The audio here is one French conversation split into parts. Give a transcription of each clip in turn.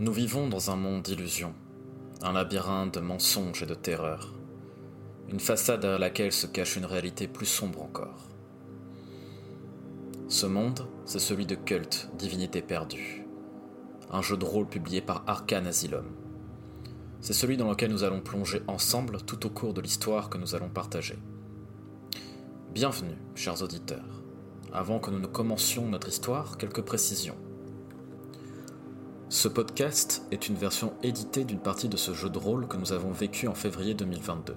Nous vivons dans un monde d'illusions, un labyrinthe de mensonges et de terreurs, une façade à laquelle se cache une réalité plus sombre encore. Ce monde, c'est celui de Cult, Divinité perdue, un jeu de rôle publié par Arcane Asylum. C'est celui dans lequel nous allons plonger ensemble tout au cours de l'histoire que nous allons partager. Bienvenue, chers auditeurs. Avant que nous ne commencions notre histoire, quelques précisions. Ce podcast est une version éditée d'une partie de ce jeu de rôle que nous avons vécu en février 2022.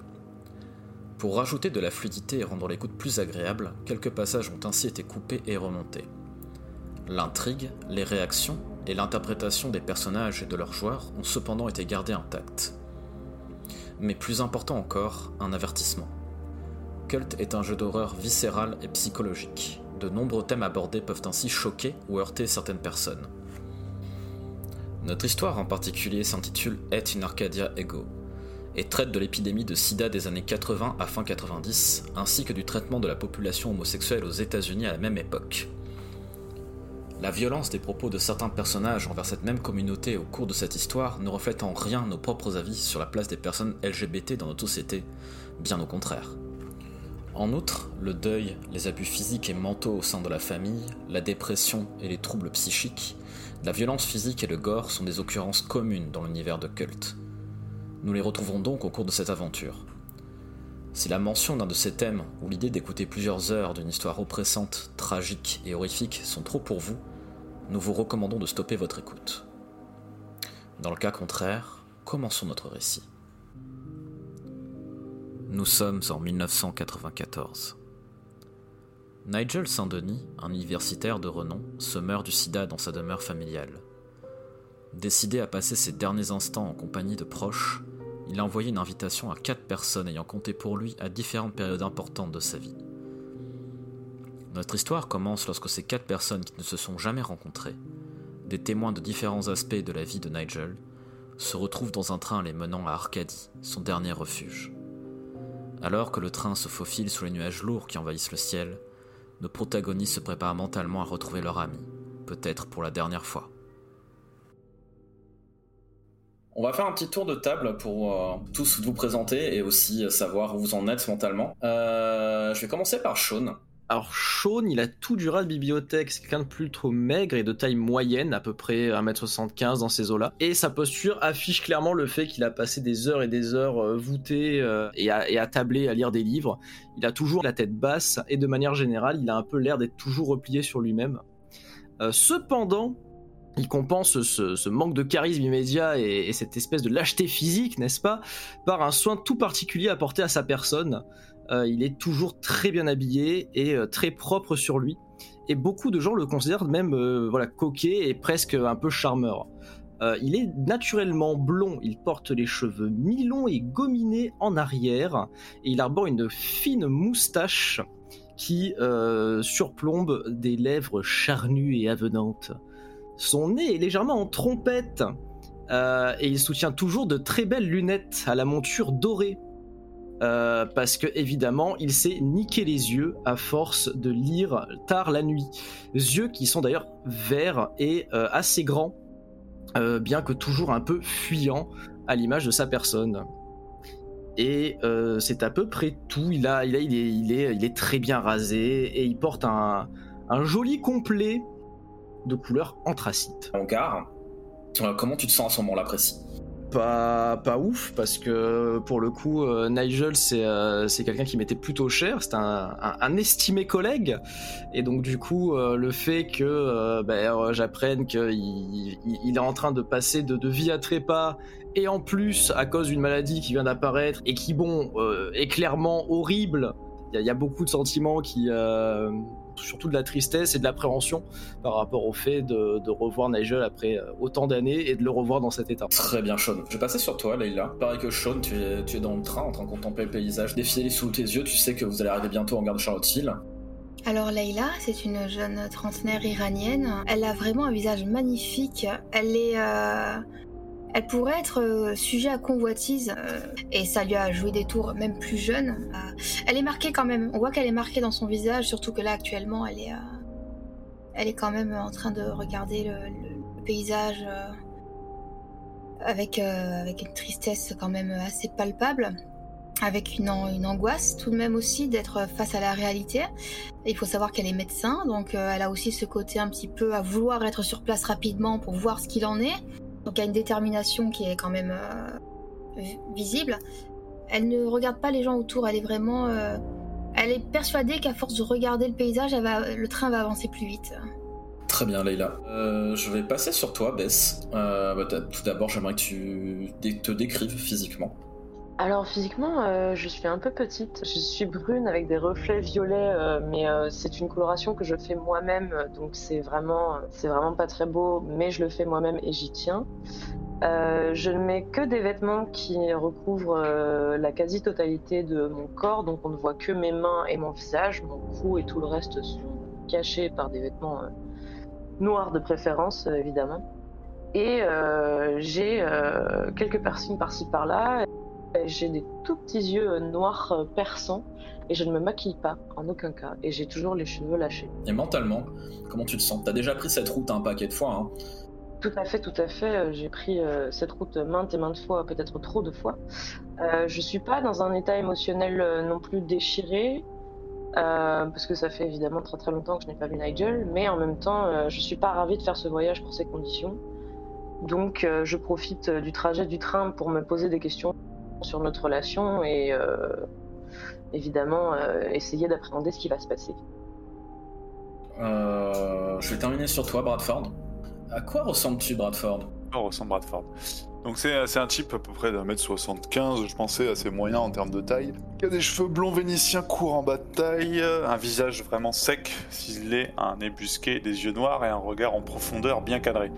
Pour rajouter de la fluidité et rendre l'écoute plus agréable, quelques passages ont ainsi été coupés et remontés. L'intrigue, les réactions et l'interprétation des personnages et de leurs joueurs ont cependant été gardés intacts. Mais plus important encore, un avertissement. Cult est un jeu d'horreur viscéral et psychologique. De nombreux thèmes abordés peuvent ainsi choquer ou heurter certaines personnes. Notre histoire en particulier s'intitule Et in Arcadia Ego et traite de l'épidémie de sida des années 80 à fin 90, ainsi que du traitement de la population homosexuelle aux États-Unis à la même époque. La violence des propos de certains personnages envers cette même communauté au cours de cette histoire ne reflète en rien nos propres avis sur la place des personnes LGBT dans notre société, bien au contraire. En outre, le deuil, les abus physiques et mentaux au sein de la famille, la dépression et les troubles psychiques, la violence physique et le gore sont des occurrences communes dans l'univers de Cult. Nous les retrouvons donc au cours de cette aventure. Si la mention d'un de ces thèmes ou l'idée d'écouter plusieurs heures d'une histoire oppressante, tragique et horrifique sont trop pour vous, nous vous recommandons de stopper votre écoute. Dans le cas contraire, commençons notre récit. Nous sommes en 1994. Nigel Saint-Denis, un universitaire de renom, se meurt du sida dans sa demeure familiale. Décidé à passer ses derniers instants en compagnie de proches, il a envoyé une invitation à quatre personnes ayant compté pour lui à différentes périodes importantes de sa vie. Notre histoire commence lorsque ces quatre personnes qui ne se sont jamais rencontrées, des témoins de différents aspects de la vie de Nigel, se retrouvent dans un train les menant à Arcadie, son dernier refuge. Alors que le train se faufile sous les nuages lourds qui envahissent le ciel, nos protagonistes se préparent mentalement à retrouver leur ami, peut-être pour la dernière fois. On va faire un petit tour de table pour euh, tous vous présenter et aussi savoir où vous en êtes mentalement. Euh, je vais commencer par Sean. Alors Sean, il a tout du rat de bibliothèque, c'est quelqu'un de plutôt maigre et de taille moyenne, à peu près 1m75 dans ces eaux-là. Et sa posture affiche clairement le fait qu'il a passé des heures et des heures euh, voûté euh, et, à, à lire des livres. Il a toujours la tête basse et de manière générale, il a un peu l'air d'être toujours replié sur lui-même. Euh, cependant, il compense ce, manque de charisme immédiat et cette espèce de lâcheté physique, n'est-ce pas, par un soin tout particulier apporté à sa personne. Euh, il est toujours très bien habillé et euh, très propre sur lui. Et beaucoup de gens le considèrent même euh, voilà, coquet et presque un peu charmeur. il est naturellement blond, il porte les cheveux mi-longs et gominés en arrière, et il arbore une fine moustache qui surplombe des lèvres charnues et avenantes. Son nez est légèrement en trompette, et il soutient toujours de très belles lunettes à la monture dorée euh, parce que évidemment il s'est niqué les yeux à force de lire tard la nuit. Yeux qui sont d'ailleurs verts et euh, assez grands, euh, bien que toujours un peu fuyants à l'image de sa personne. Et c'est à peu près tout. Il, a, il, il, est, il, est, il est très bien rasé et il porte un, un joli complet de couleur anthracite. Mon comment tu te sens à ce moment-là précis? Pas, ouf parce que pour le coup euh, Nigel c'est euh, c'est quelqu'un qui m'était plutôt cher c'est un, estimé collègue. Et donc du coup euh, le fait que ben, j'apprenne qu'il il, est en train de passer de, de, vie à trépas et en plus à cause d'une maladie qui vient d'apparaître et qui bon est clairement horrible il y, a beaucoup de sentiments qui surtout de la tristesse et de l'appréhension par rapport au fait de, revoir Nigel après euh, autant d'années et de le revoir dans cet état. Très bien, Sean. Je vais passer sur toi, Leila. Pareil que Sean, tu es, tu es dans le train en train de contempler le paysage défiler sous tes yeux. Tu sais que vous allez arriver bientôt en gare de Charlottesville. Alors Leila, c'est une jeune trentenaire iranienne. Elle a vraiment un visage magnifique. Elle est, euh, elle pourrait être euh, sujet à convoitise euh, et ça lui a joué des tours même plus jeune. Euh, elle est marquée quand même. On voit qu'elle est marquée dans son visage, surtout que là actuellement elle est, elle est quand même en train de regarder le, paysage avec, avec une tristesse quand même assez palpable avec une, une, angoisse tout de même aussi d'être face à la réalité. Il faut savoir qu'elle est médecin, donc elle a aussi ce côté un petit peu à vouloir être sur place rapidement pour voir ce qu'il en est. Donc a une détermination qui est quand même euh, visible. Elle ne regarde pas les gens autour, elle est vraiment... Euh, elle est persuadée qu'à force de regarder le paysage, le train va avancer plus vite. Très bien, Leïla. je vais passer sur toi, Bess. Bah, tout d'abord, j'aimerais que tu te décrives physiquement. Alors physiquement, euh, je suis un peu petite. Je suis brune avec des reflets violets, euh, mais euh, c'est une coloration que je fais moi-même, donc c'est vraiment, c'est vraiment pas très beau, mais je le fais moi-même et j'y tiens. je ne mets que des vêtements qui recouvrent la quasi-totalité de mon corps, donc on ne voit que mes mains et mon visage. Mon cou et tout le reste sont cachés par des vêtements noirs de préférence, évidemment. Et j'ai quelques piercings par-ci par-là. J'ai des tout petits yeux euh, noirs euh, perçants et je ne me maquille pas en aucun cas et j'ai toujours les cheveux lâchés. Et mentalement, comment tu te sens? T'as déjà pris cette route un paquet de fois. Hein? Tout à fait, tout à fait. Euh, j'ai pris cette route maintes et maintes fois, peut-être trop de fois. Euh, je suis pas dans un état émotionnel non plus déchiré, parce que ça fait évidemment très très longtemps que je n'ai pas vu Nigel, mais en même temps, je suis pas ravie de faire ce voyage pour ces conditions. Donc, je profite du trajet du train pour me poser des questions sur notre relation et euh, évidemment euh, essayer d'appréhender ce qui va se passer. Euh, je vais terminer sur toi, Bradford. À quoi ressembles-tu, Bradford? À quoi ressemble Bradford? Donc c'est un type à peu près d'un mètre 75, je pensais assez moyen en termes de taille. Qui a des cheveux blonds vénitiens courts en bas de taille, un visage vraiment sec, ciselé, un nez busqué, des yeux noirs et un regard en profondeur bien cadré.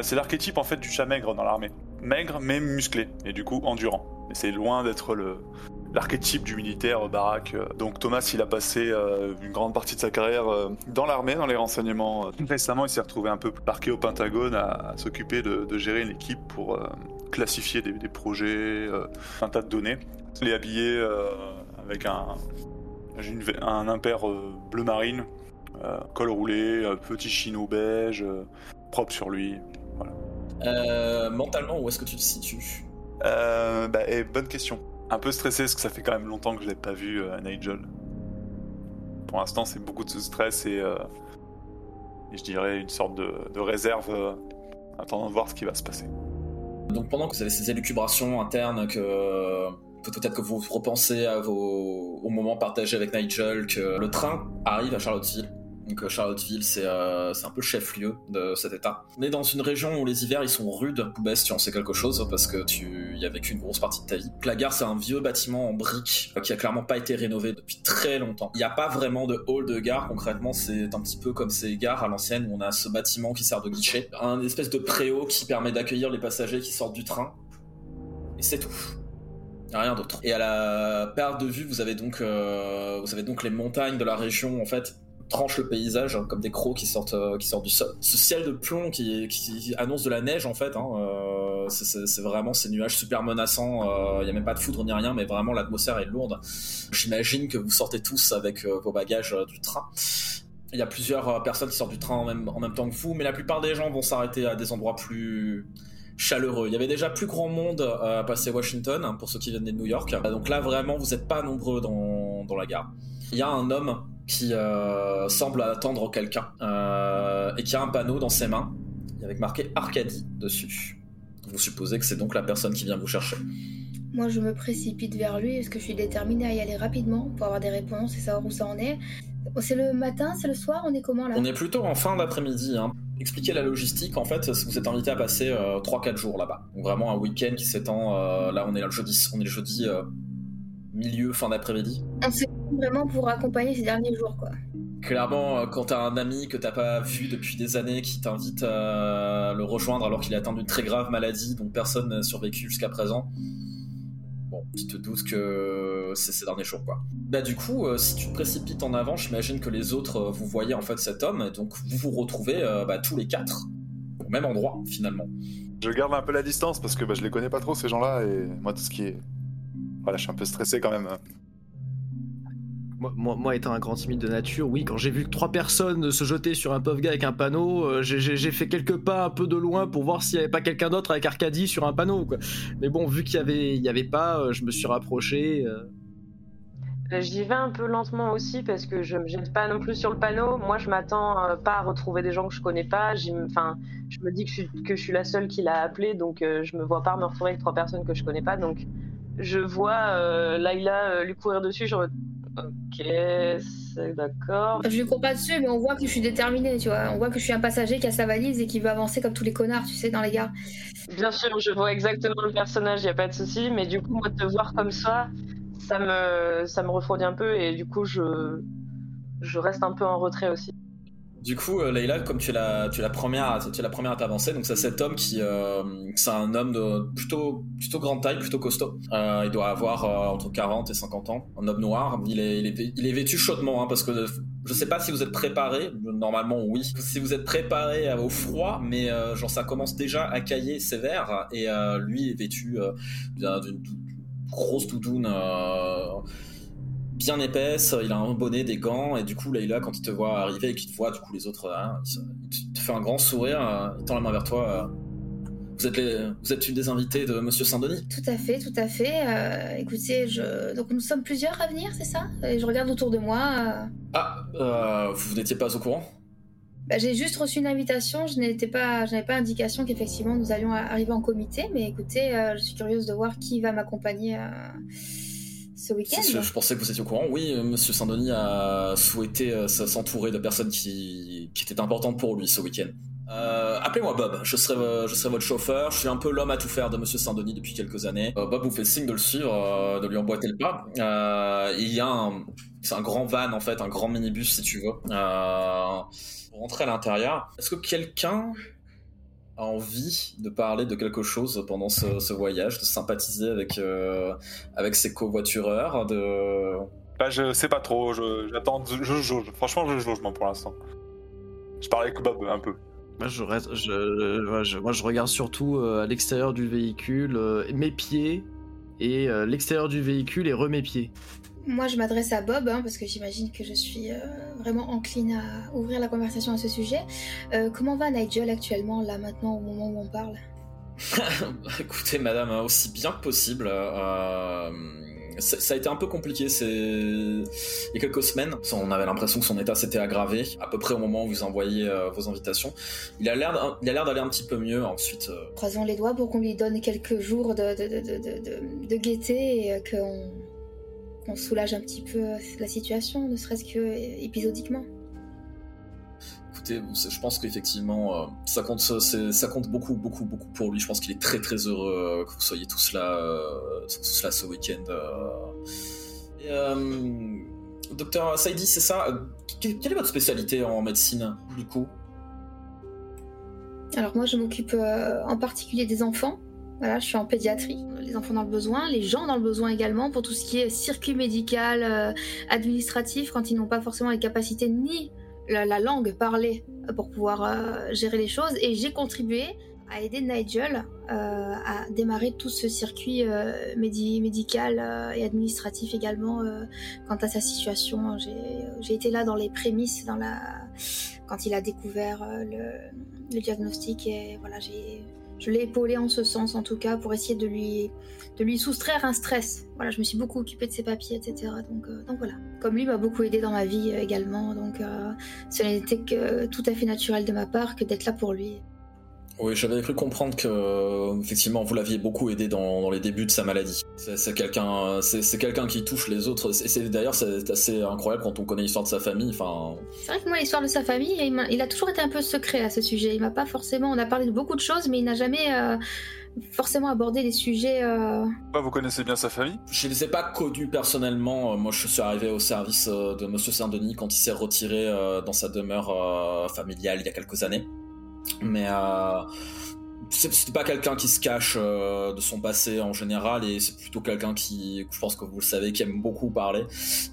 c'est l'archétype en fait du chat maigre dans l'armée maigre mais musclé, et du coup endurant. Mais c'est loin d'être le, l'archétype du militaire baraque. Donc Thomas, il a passé euh, une grande partie de sa carrière euh, dans l'armée, dans les renseignements. Récemment, il s'est retrouvé un peu parqué au Pentagone à, s'occuper de, gérer une équipe pour euh, classifier des, projets, un tas de données. Il est habillé avec un, un impair bleu marine, col roulé, petit chino beige, propre sur lui. Euh, mentalement, où est-ce que tu te situes? Euh, bah, eh, Bonne question. Un peu stressé parce que ça fait quand même longtemps que je l'ai pas vu euh, Nigel. Pour l'instant, c'est beaucoup de stress et, je dirais une sorte de, réserve attendant de voir ce qui va se passer. Donc pendant que vous avez ces élucubrations internes, que peut-être que vous repensez à vos, au moment partagé avec Nigel, que le train arrive à Charlottesville donc euh, Charlottesville, euh, c'est un peu chef-lieu de cet état. On est dans une région où les hivers ils sont rudes. Poubès, tu en sais quelque chose parce que tu y as vécu une grosse partie de ta vie. La gare, c'est un vieux bâtiment en briques euh, qui a clairement pas été rénové depuis très longtemps. Il n'y a pas vraiment de hall de gare concrètement. C'est un petit peu comme ces gares à l'ancienne où on a ce bâtiment qui sert de guichet, un espèce de préau qui permet d'accueillir les passagers qui sortent du train. Et c'est tout rien d'autre. Et à la perte de vue, vous avez donc, vous avez donc les montagnes de la région en fait tranche le paysage hein, comme des crocs qui sortent, euh, qui sortent du sol. Ce ciel de plomb qui, annonce de la neige en fait, hein, euh, c'est vraiment ces nuages super menaçants. Il euh, n'y a même pas de foudre ni rien, mais vraiment l'atmosphère est lourde. J'imagine que vous sortez tous avec vos bagages du train. Il y a plusieurs personnes qui sortent du train en même, en même temps que vous, mais la plupart des gens vont s'arrêter à des endroits plus chaleureux. Il y avait déjà plus grand monde à passer Washington, hein, pour ceux qui viennent de New York. Donc là, vraiment, vous n'êtes pas nombreux dans, dans la gare. Il y a un homme qui euh, semble attendre quelqu'un euh, et qui a un panneau dans ses mains avec marqué Arcadie dessus. Vous supposez que c'est donc la personne qui vient vous chercher. Moi, je me précipite vers lui parce que je suis déterminée à y aller rapidement pour avoir des réponses et savoir où ça en est. C'est le matin, c'est le soir, on est comment là? On est plutôt en fin d'après-midi. Hein. Expliquer la logistique, en fait, vous êtes invité à passer 3-4 euh, jours là-bas. Donc vraiment un week-end qui s'étend. là, on est le jeudi, on est le jeudi milieu, fin d'après-midi. On s'est vraiment pour accompagner ces derniers jours, quoi. Clairement, euh, quand t'as un ami que t'as pas vu depuis des années qui t'invite à le rejoindre alors qu'il est atteint d'une très grave maladie dont personne n'a survécu jusqu'à présent, bon, tu te doutes que c'est ces derniers jours, quoi. Bah du coup, euh, si tu te précipites en avant, j'imagine que les autres, euh, vous voyez en fait cet homme, et donc vous vous retrouvez bah, tous les quatre au même endroit, finalement. Je garde un peu la distance parce que bah, je les connais pas trop ces gens-là, et moi tout ce qui est... Voilà, je suis un peu stressé quand même. Moi, étant un grand timide de nature, oui, quand j'ai vu trois personnes se jetaient sur un pauvre gars avec un panneau, euh, j'ai- fait quelques pas un peu de loin pour voir s'il n'y avait pas quelqu'un d'autre avec Arcadie sur un panneau. Mais bon, vu qu'il y avait, pas, euh, je me suis rapproché. euh. Euh, J'y vais un peu lentement aussi parce que je me jette pas non plus sur le panneau. Moi, je m'attends pas à retrouver des gens que je connais pas. Enfin, je me dis que je, suis, la seule qui l'a appelé, donc je me vois pas me retrouver avec trois personnes que je connais pas. Donc, je vois Laila lui courir dessus. Ok, c'est d'accord. Je lui cours pas dessus, mais on voit que je suis déterminée, tu vois. On voit que je suis un passager qui a sa valise et qui veut avancer comme tous les connards, tu sais, dans les gares. Bien sûr, je vois exactement le personnage, y a pas de souci. Mais du coup, moi, de te voir comme ça, ça me, ça me refroidit un peu et du coup, je, je reste un peu en retrait aussi. Du coup, euh, Leïla, comme tu es la, tu es première, tu es la première à t'avancer, donc c'est cet homme qui, euh, c'est un homme de plutôt, plutôt grande taille, plutôt costaud. Euh, il doit avoir euh, entre 40 et 50 ans, un homme noir. Il est, vêtu chaudement, hein, parce que je sais pas si vous êtes préparé. Normalement, oui. Si vous êtes préparé au froid, mais genre ça commence déjà à cailler sévère, et lui est vêtu d'un- d'une d'une grosse doudoune. Bien épaisse, il a un bonnet, des gants, et du coup, Leïla, quand il te voit arriver et qu'il te voit, du coup, les autres, hein, il, te- fait un grand sourire, euh, il tend la main vers toi. euh, vous, êtes les- vous êtes une des invitées de Monsieur Saint-Denis Tout à fait, tout à fait. Euh, écoutez, je... donc nous sommes plusieurs à venir, c'est ça? Et je regarde autour de moi. euh, Ah, euh, vous n'étiez pas au courant? Bah, j'ai juste reçu une invitation. Je n'étais pas, je n'avais pas indication qu'effectivement nous allions arriver en comité. Mais écoutez, je suis curieuse de voir qui va m'accompagner ce week-end. Je pensais que vous étiez au courant. Oui, euh, Monsieur Saint-Denis a souhaité euh, s'entourer de personnes qui, qui étaient importantes pour lui ce week-end. Euh, Appelez-moi Bob, je serai, je serai votre chauffeur. Je suis un peu l'homme à tout faire de Monsieur Saint-Denis depuis quelques années. Euh, Bob vous fait signe de le suivre, euh, de lui emboîter le pas. Il y a un, c'est un grand van en fait, un grand minibus si tu veux. Pour rentrer à l'intérieur. Est-ce que quelqu'un envie de parler de quelque chose pendant ce, ce voyage, de sympathiser avec euh, avec ses covoitureurs, de Bah, je sais pas trop, je- j'attends, je, je jauge. Franchement, je jauge, moi, pour l'instant. Je parle avec Bob un peu. Moi, je, reste, je, ouais, je- moi, je regarde surtout euh, à l'extérieur du véhicule, euh, mes pieds et euh, l'extérieur du véhicule et remets pieds. Moi, je m'adresse à Bob hein, parce que j'imagine que je suis euh, vraiment encline à ouvrir la conversation à ce sujet. Euh, comment va Nigel actuellement, là, maintenant, au moment où on parle? Écoutez, madame, aussi bien que possible. euh, ça a été un peu compliqué. Il y a quelques semaines, on avait l'impression que son état s'était aggravé. À peu près au moment où vous envoyez euh, vos invitations, il a l'air, d'aller un petit peu mieux. Ensuite, euh, Croisons les doigts pour qu'on lui donne quelques jours de, de, gaieté et qu'on qu'on soulage un petit peu la situation, ne serait-ce que euh, épisodiquement. écoutez, je pense qu'effectivement, euh, ça compte, ça compte beaucoup, beaucoup, beaucoup pour lui. Je pense qu'il est très, très heureux euh, que vous soyez tous là, euh, tous là ce week-end. euh. Et, euh, Docteur Saidi, c'est ça euh, que- Quelle est votre spécialité en médecine, du coup? Alors moi, je m'occupe euh, en particulier des enfants. Voilà, je suis en pédiatrie. Les enfants dans le besoin, les gens dans le besoin également, pour tout ce qui est circuit médical, euh, administratif, quand ils n'ont pas forcément les capacités ni la, la langue parlée euh, pour pouvoir euh, gérer les choses. Et j'ai contribué à aider Nigel à démarrer tout ce circuit médi- médical et administratif également quant à sa situation. J'ai été là dans les prémices, quand il a découvert le, le diagnostic et voilà, j'ai je l'ai épaulé en ce sens en tout cas pour essayer de lui de lui soustraire un stress. Voilà, je me suis beaucoup occupée de ses papiers, etc. Donc, euh, donc voilà. Comme lui m'a beaucoup aidé dans ma vie euh, également, donc euh, ce n'était que tout à fait naturel de ma part que d'être là pour lui. Oui, j'avais cru comprendre que euh, effectivement vous l'aviez beaucoup aidé dans, dans les débuts de sa maladie. C'est quelqu'un, c'est quelqu'un qui touche les autres. C'est d'ailleurs c'est assez incroyable quand on connaît l'histoire de sa famille. Enfin, C'est vrai que moi, l'histoire de sa famille, il, a toujours été un peu secret à ce sujet. Il m'a pas forcément. On a parlé de beaucoup de choses, mais il n'a jamais euh, forcément abordé les sujets. euh, Bah, vous connaissez bien sa famille? Je les ai pas connus personnellement. Moi, je suis arrivé au service de Monsieur Saint-Denis quand il s'est retiré euh, dans sa demeure euh, familiale il y a quelques années. Mais euh, c'est pas quelqu'un qui se cache euh, de son passé en général et c'est plutôt quelqu'un qui, je pense que vous le savez, qui aime beaucoup parler.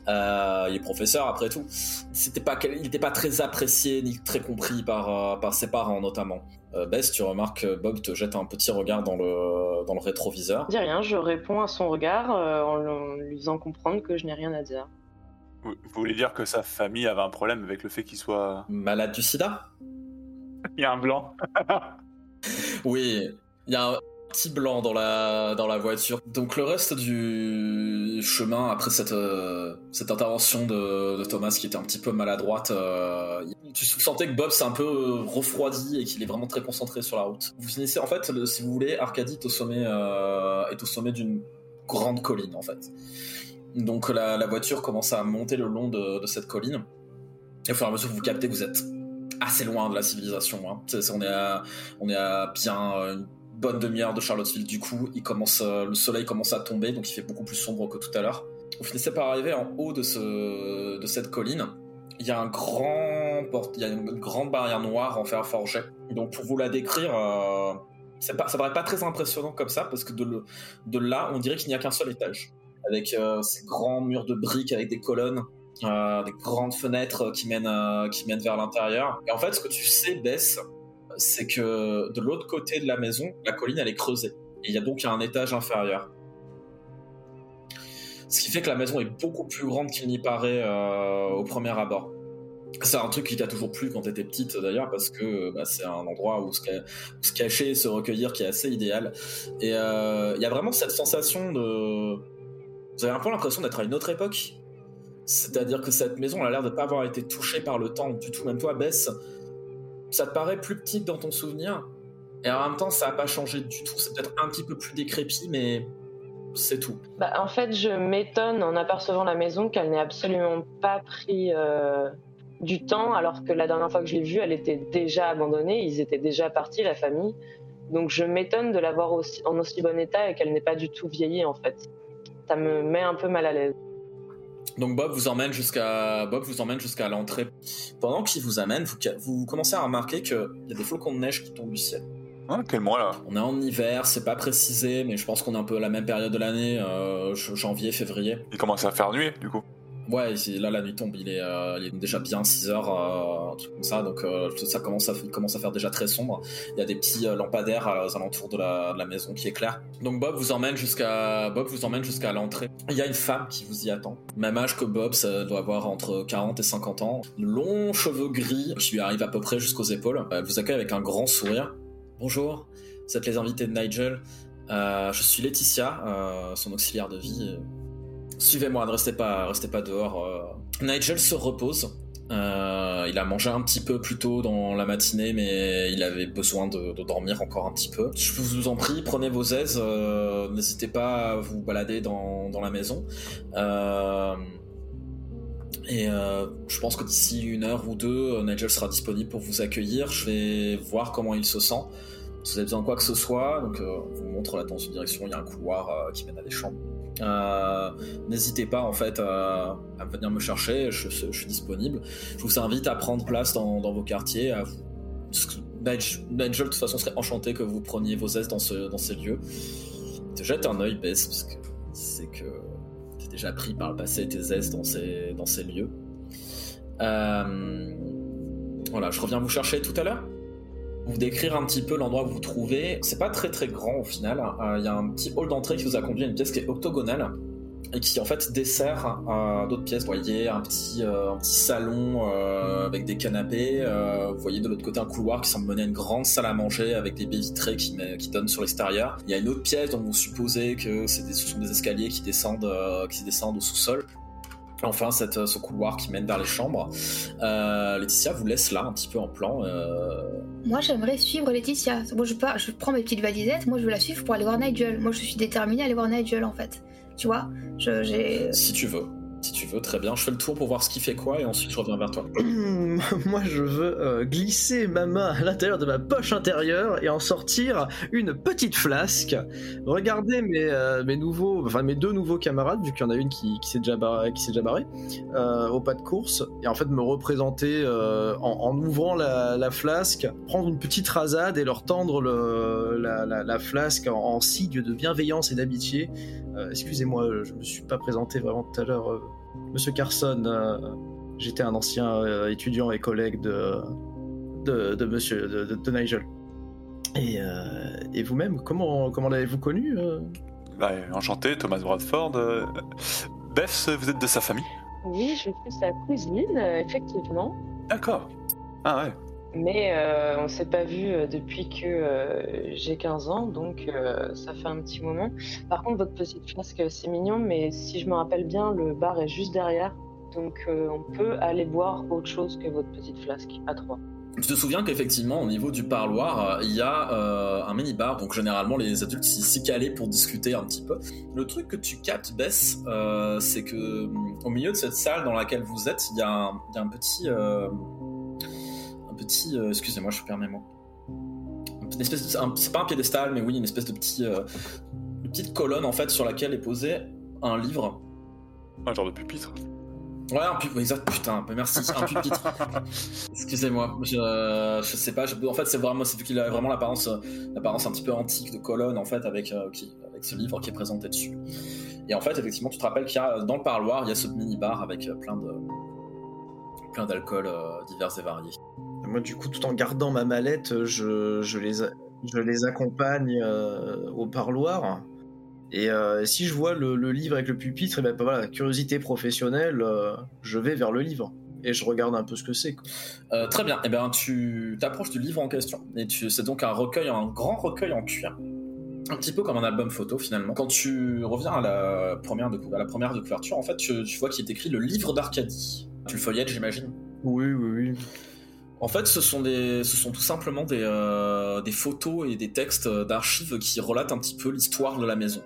Euh, il est professeur après tout. C'était pas, il n'était pas très apprécié ni très compris par, euh, par ses parents notamment. Euh, Bess, tu remarques que Bob te jette un petit regard dans le, dans le rétroviseur. Je dis rien, je réponds à son regard euh, en, en lui faisant comprendre que je n'ai rien à dire. Vous voulez dire que sa famille avait un problème avec le fait qu'il soit. Malade du sida Il y a un blanc. Oui, il y a un petit blanc dans la, dans la voiture. Donc le reste du chemin, après cette, euh, cette intervention de, Thomas qui était un petit peu maladroite, euh, tu sentais que Bob s'est un peu euh, refroidi et qu'il est vraiment très concentré sur la route. Vous finissez, en fait, si vous voulez, Arcadie est au sommet, sommet d'une grande colline, en fait. Donc la, voiture commence à monter le long de, de cette colline. Et au fur et à mesure que vous captez, vous êtes assez loin de la civilisation. hein. On, est à, on est à bien euh, une bonne demi-heure de Charlottesville. Du coup, il commence, euh, le soleil commence à tomber, donc il fait beaucoup plus sombre que tout à l'heure. Vous finissez par arriver en haut de, ce, de cette colline. Il y a un grand porte, il y a une grande barrière noire en fer forgé. Donc pour vous la décrire, euh, c'est pas, ça paraît pas très impressionnant comme ça parce que de là, on dirait qu'il n'y a qu'un seul étage, avec euh, ces grands murs de briques avec des colonnes euh, des grandes fenêtres qui mènent, euh, qui mènent vers l'intérieur. Et en fait, ce que tu sais, Bess, c'est que de l'autre côté de la maison, la colline, elle est creusée. Et il y a donc un étage inférieur. Ce qui fait que la maison est beaucoup plus grande qu'il n'y paraît euh, au premier abord. C'est un truc qui t'a toujours plu quand t'étais petite d'ailleurs parce que bah, c'est un endroit où se, où se cacher, se recueillir qui est assez idéal. Et euh, il y a vraiment cette sensation de... Vous avez un peu l'impression d'être à une autre époque? C'est-à-dire que cette maison elle a l'air de pas avoir été touchée par le temps du tout. Même toi, Bess, ça te paraît plus petite dans ton souvenir. Et en même temps, ça a pas changé du tout. C'est peut-être un petit peu plus décrépit, mais c'est tout. Bah, en fait, je m'étonne en apercevant la maison qu'elle n'ait absolument pas pris euh, du temps, alors que la dernière fois que je l'ai vue, elle était déjà abandonnée, ils étaient déjà partis, la famille. Donc je m'étonne de la voir aussi, en aussi bon état et qu'elle n'ait pas du tout vieilli, en fait. Ça me met un peu mal à l'aise. Donc Bob vous emmène jusqu'à Bob vous emmène jusqu'à l'entrée. Pendant qu'il vous amène, vous, vous commencez à remarquer qu'il y a des flocons de neige qui tombent du ciel. Ah, quel mois là On est en hiver, c'est pas précisé, mais je pense qu'on est un peu à la même période de l'année, euh, janvier, février. Il commence à faire nuit du coup. Ouais, là la nuit tombe, il est, euh, déjà bien 6 heures, euh, un truc comme ça, donc euh, ça commence à, faire déjà très sombre. Il y a des petits euh, lampadaires aux alentours de la, maison qui éclairent. Donc Bob vous emmène jusqu'à Bob vous emmène jusqu'à l'entrée. Il y a une femme qui vous y attend. Même âge que Bob, ça doit avoir entre 40 et 50 ans. Longs cheveux gris qui lui arrivent à peu près jusqu'aux épaules. Elle vous accueille avec un grand sourire. Bonjour, vous êtes les invités de Nigel. Je suis Laetitia, son auxiliaire de vie. Suivez-moi, ne restez pas, restez pas dehors. euh. Nigel se repose. Euh, il a mangé un petit peu plus tôt dans la matinée, mais il avait besoin de, dormir encore un petit peu. Je vous en prie, prenez vos aises. euh, N'hésitez pas à vous balader dans, la maison. Et je pense que d'ici une heure ou deux, Nigel sera disponible pour vous accueillir. Je vais voir comment il se sent. Si vous avez besoin de quoi que ce soit, donc on vous montre là dans une direction, il y a un couloir qui mène à des chambres. Euh, N'hésitez pas en fait à, à venir me chercher, je, suis disponible. Je vous invite à prendre place dans, vos quartiers. À vous... Nigel, Nigel, de toute façon, serait enchanté que vous preniez vos aises dans, ce, dans ces lieux. Te jette un œil, Bess, parce que c'est que t'es déjà pris par le passé tes aises dans ces, dans ces lieux. Euh, Voilà, je reviens vous chercher tout à l'heure vous décrire un petit peu l'endroit où vous trouvez. C'est pas très très grand au final. Il y a un petit hall d'entrée qui vous a conduit à une pièce qui est octogonale et qui en fait dessert euh, d'autres pièces. Vous voyez un petit, euh, un petit salon euh, avec des canapés. euh, vous voyez de l'autre côté un couloir qui semble mener à une grande salle à manger avec des baies vitrées qui, met- qui donnent sur l'extérieur. Il y a une autre pièce dont vous supposez que c'est des- ce sont des escaliers qui descendent, euh, qui descendent au sous-sol. Enfin, cette, ce couloir qui mène vers les chambres. Euh, Laetitia vous laisse là un petit peu en plan. euh, Moi, j'aimerais suivre Laetitia. Moi, je, pars, je prends mes petites valisettes. Moi, je veux la suivre pour aller voir Nigel. Moi, je suis déterminée à aller voir Nigel, en fait. Tu vois je. Si tu veux. Si tu veux, très bien. Je fais le tour pour voir ce qui fait quoi et ensuite je reviens vers toi. Moi, je veux euh, glisser ma main à l'intérieur de ma poche intérieure et en sortir une petite flasque. Regarder mes, euh, mes nouveaux, enfin mes deux nouveaux camarades, vu qu'il y en a une qui, qui s'est déjà barrée, euh, au pas de course, et en fait me représenter en, ouvrant la, la flasque, prendre une petite rasade et leur tendre la, la- la flasque en, signe de bienveillance et d'amitié. Excusez-moi, je me suis pas présenté vraiment tout à l'heure, Monsieur Carson. euh, J'étais un ancien euh, étudiant et collègue de, de, de monsieur, de, de- de Nigel. Et, euh, et vous-même, comment, comment l'avez-vous connu euh? Bah, enchanté, Thomas Bradford. Beth, vous êtes de sa famille? Oui, je suis sa cousine, effectivement. D'accord. Ah ouais. Mais euh, on s'est pas vu euh, depuis que euh, j'ai 15 ans, donc ça fait un petit moment. Par contre, votre petite flasque, c'est mignon, mais si je me rappelle bien, le bar est juste derrière. Donc on peut aller boire autre chose que votre petite flasque à trois. Tu te souviens qu'effectivement, au niveau du parloir, il y a un mini-bar, donc généralement les adultes s'y calaient pour discuter un petit peu. Le truc que tu captes, Bess, c'est que hum, au milieu de cette salle dans laquelle vous êtes, il y a un petit. Petit. euh, Excusez-moi, je perds mes mots. Une espèce de- un- C'est pas un piédestal, mais oui, une espèce de, petit, euh, de petite colonne en fait sur laquelle est posé un livre. Un genre de pupitre. Ouais, un pupitre, exact, putain, merci, un pupitre. Excusez-moi, je, je sais pas, je- en fait c'est vraiment, c'est vu qu'il a vraiment l'apparence, l'apparence un petit peu antique de colonne en fait avec, euh, qui, avec ce livre qui est présenté dessus. Et en fait effectivement tu te rappelles qu'il y a dans le parloir, il y a ce mini-bar avec plein de plein d'alcools euh, divers et variés. Moi, du coup, tout en gardant ma mallette, je, je les, a- je les accompagne euh, au parloir. Et euh, si je vois le, le livre avec le pupitre, et ben voilà, curiosité professionnelle, euh, je vais vers le livre et je regarde un peu ce que c'est. Euh, très bien, et ben tu t'approches du livre en question et tu, c'est donc un recueil, un grand recueil en cuir. Un petit peu comme un album photo finalement. Quand tu reviens à la première de, à la première de couverture, en fait, tu, tu vois qu'il est écrit le livre d'Arcadie. Tu le feuillettes, j'imagine? Oui, oui, oui. En fait, ce sont, tout simplement des, euh, des photos et des textes d'archives qui relatent un petit peu l'histoire de la maison.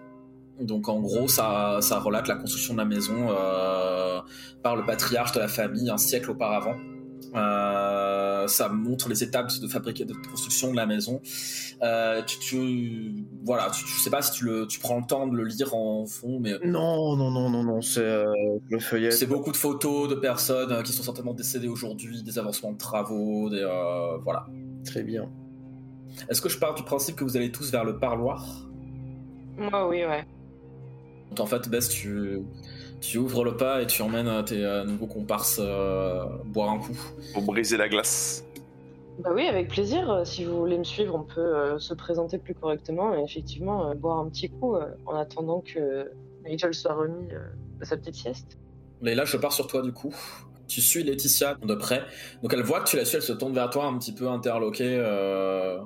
Donc en gros, ça, ça relate la construction de la maison euh, par le patriarche de la famille un siècle auparavant. Euh, ça montre les étapes de fabrication, de construction de la maison. Euh, tu, tu- voilà, tu, je sais pas si tu, le, tu prends le temps de le lire en fond, mais Non, non, non, non, non, c'est euh, le feuillet. c'est beaucoup de photos de personnes euh, qui sont certainement décédées aujourd'hui, des avancements de travaux, des euh, voilà. Très bien. Est-ce que je pars du principe que vous allez tous vers le parloir? Moi, oui, ouais. Donc en fait, Bess, tu, tu ouvres le pas et tu emmènes euh, tes euh, nouveaux comparses euh, boire un coup. Pour briser la glace. Bah oui, avec plaisir. Si vous voulez me suivre, on peut euh, se présenter plus correctement et effectivement euh, boire un petit coup euh, en attendant que Nigel soit remis euh, de sa petite sieste. Leïla, je pars sur toi du coup. Tu suis Laetitia de près. Donc elle voit que tu la suis, elle se tourne vers toi un petit peu interloquée, euh,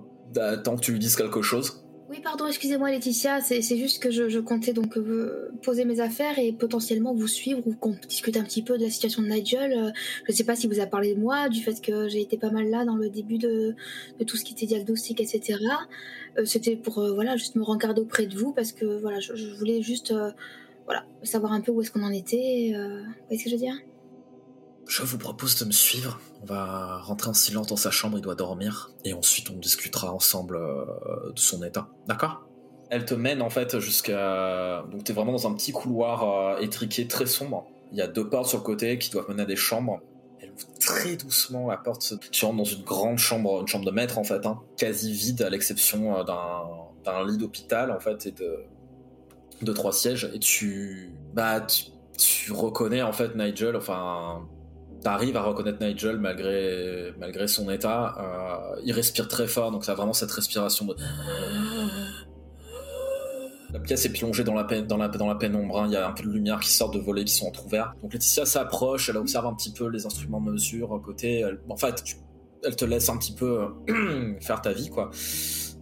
tant que tu lui dises quelque chose. Oui, pardon, excusez-moi Laetitia, c'est juste que je, comptais donc euh, poser mes affaires et potentiellement vous suivre ou qu'on discute un petit peu de la situation de Nigel. Euh, je sais pas si vous a parlé de moi, du fait que j'ai été pas mal là dans le début de, tout ce qui était diagnostic, etc. Euh, C'était pour voilà juste me regarder auprès de vous parce que voilà, je, je voulais juste voilà savoir un peu où est-ce qu'on en était. vous voyez ce que je veux dire? Je vous propose de me suivre. On va rentrer en silence dans sa chambre, il doit dormir. Et ensuite, on discutera ensemble euh, de son état. D'accord? Elle te mène en fait jusqu'à. Donc, t'es vraiment dans un petit couloir euh, étriqué très sombre. Il y a deux portes sur le côté qui doivent mener à des chambres. Elle ouvre très doucement la porte. Tu rentres dans une grande chambre, une chambre de maître en fait, hein, quasi vide à l'exception euh, d'un lit d'hôpital en fait et de, de trois sièges. Et tu. Bah, tu reconnais en fait Nigel, enfin t'arrives à reconnaître Nigel malgré, son état. Euh, il respire très fort, donc ça a vraiment cette respiration de... La pièce est plongée dans la, peine, dans la, dans la pénombre, hein. il y a un peu de lumière qui sort de volets qui sont entrouverts. Donc Laetitia s'approche, elle observe un petit peu les instruments de mesure à côté. En fait, elle te laisse un petit peu faire ta vie, quoi.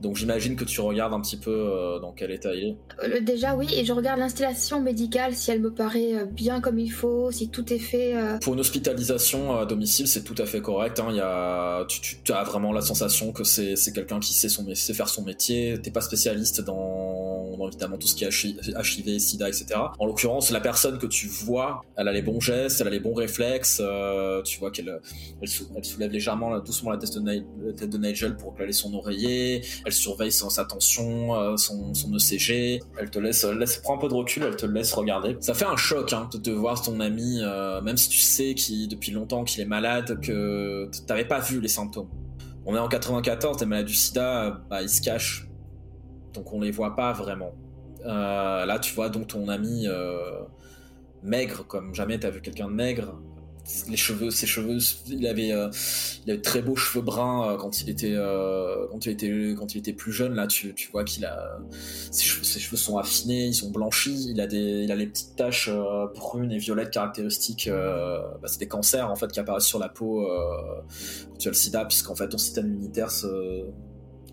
Donc j'imagine que tu regardes un petit peu euh, dans quel état il est. Euh, Déjà oui, et je regarde l'installation médicale si elle me paraît euh, bien comme il faut, si tout est fait. euh, Pour une hospitalisation à domicile, c'est tout à fait correct. Hein. Il y a, tu, as vraiment la sensation que c'est quelqu'un qui sait, son, mé- sait faire son métier. T'es pas spécialiste dans, dans évidemment tout ce qui est HIV, SIDA, etc. En l'occurrence, la personne que tu vois, elle a les bons gestes, elle a les bons réflexes. euh, tu vois qu'elle elle, sou- elle soulève légèrement, doucement la tête de, Nigel pour glaler son oreiller. Elle surveille son, sa tension, euh, son, ECG. Elle te laisse, laisse, prends un peu de recul, elle te laisse regarder. Ça fait un choc hein, de te voir ton ami, euh, même si tu sais depuis longtemps qu'il est malade, que t'avais pas vu les symptômes. On est en 94, les malades du sida, euh, bah, ils se cachent. Donc on les voit pas vraiment. Euh, là, tu vois donc ton ami euh, maigre, comme jamais t'as vu quelqu'un de maigre, les cheveux, ses cheveux, il avait, euh, très beaux cheveux bruns euh, quand il était, euh, quand il était, quand il était plus jeune. Là, tu, tu vois qu'il a, ses cheveux, sont affinés, ils sont blanchis. Il a des, il a les petites taches brunes et violettes caractéristiques. Bah, c'est des cancers en fait qui apparaissent sur la peau quand tu as le SIDA, puisqu'en fait ton système immunitaire se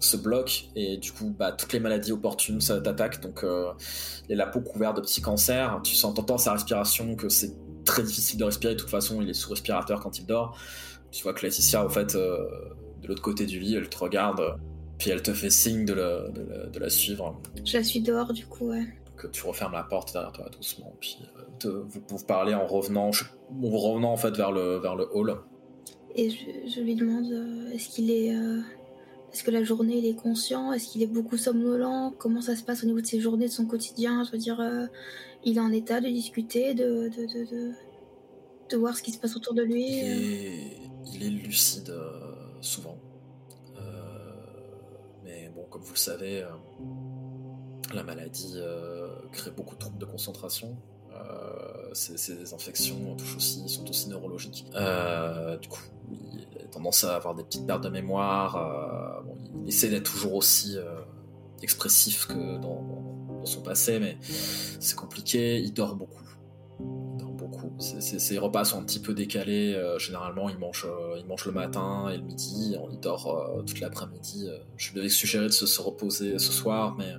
se bloque et du coup bah, toutes les maladies opportunes ça t'attaque donc euh, a la peau couverte de petits cancers tu sens t'entends sa respiration que c'est très difficile de respirer de toute façon il est sous respirateur quand il dort. Tu vois que Laetitia au fait euh, de l'autre côté du lit elle te regarde puis elle te fait signe de la, de la, suivre. Je la suis dehors du coup ouais. Que tu refermes la porte derrière toi doucement puis euh, vous pouvez parler en revenant en revenant en fait vers le vers le hall. Et je, je lui demande est-ce qu'il est, est-ce que la journée, il est conscient? Est-ce qu'il est beaucoup somnolent? Comment ça se passe au niveau de ses journées, de son quotidien? Je veux dire, euh, il est en état de discuter, de, de, de, de, voir ce qui se passe autour de lui Il est, il est lucide, euh, souvent. Euh, mais bon, comme vous le savez, la maladie crée beaucoup de troubles de concentration. ces, infections touchent aussi, sont aussi neurologiques. du coup, tendance à avoir des petites pertes de mémoire. Euh, il essaie d'être toujours aussi euh, expressif que dans, son passé, mais c'est compliqué. Il dort beaucoup. Ses, repas sont un petit peu décalés. Euh, généralement, il mange, il mange le matin et le midi. Il dort toute l'après-midi. je lui avais suggéré de se, reposer ce soir, mais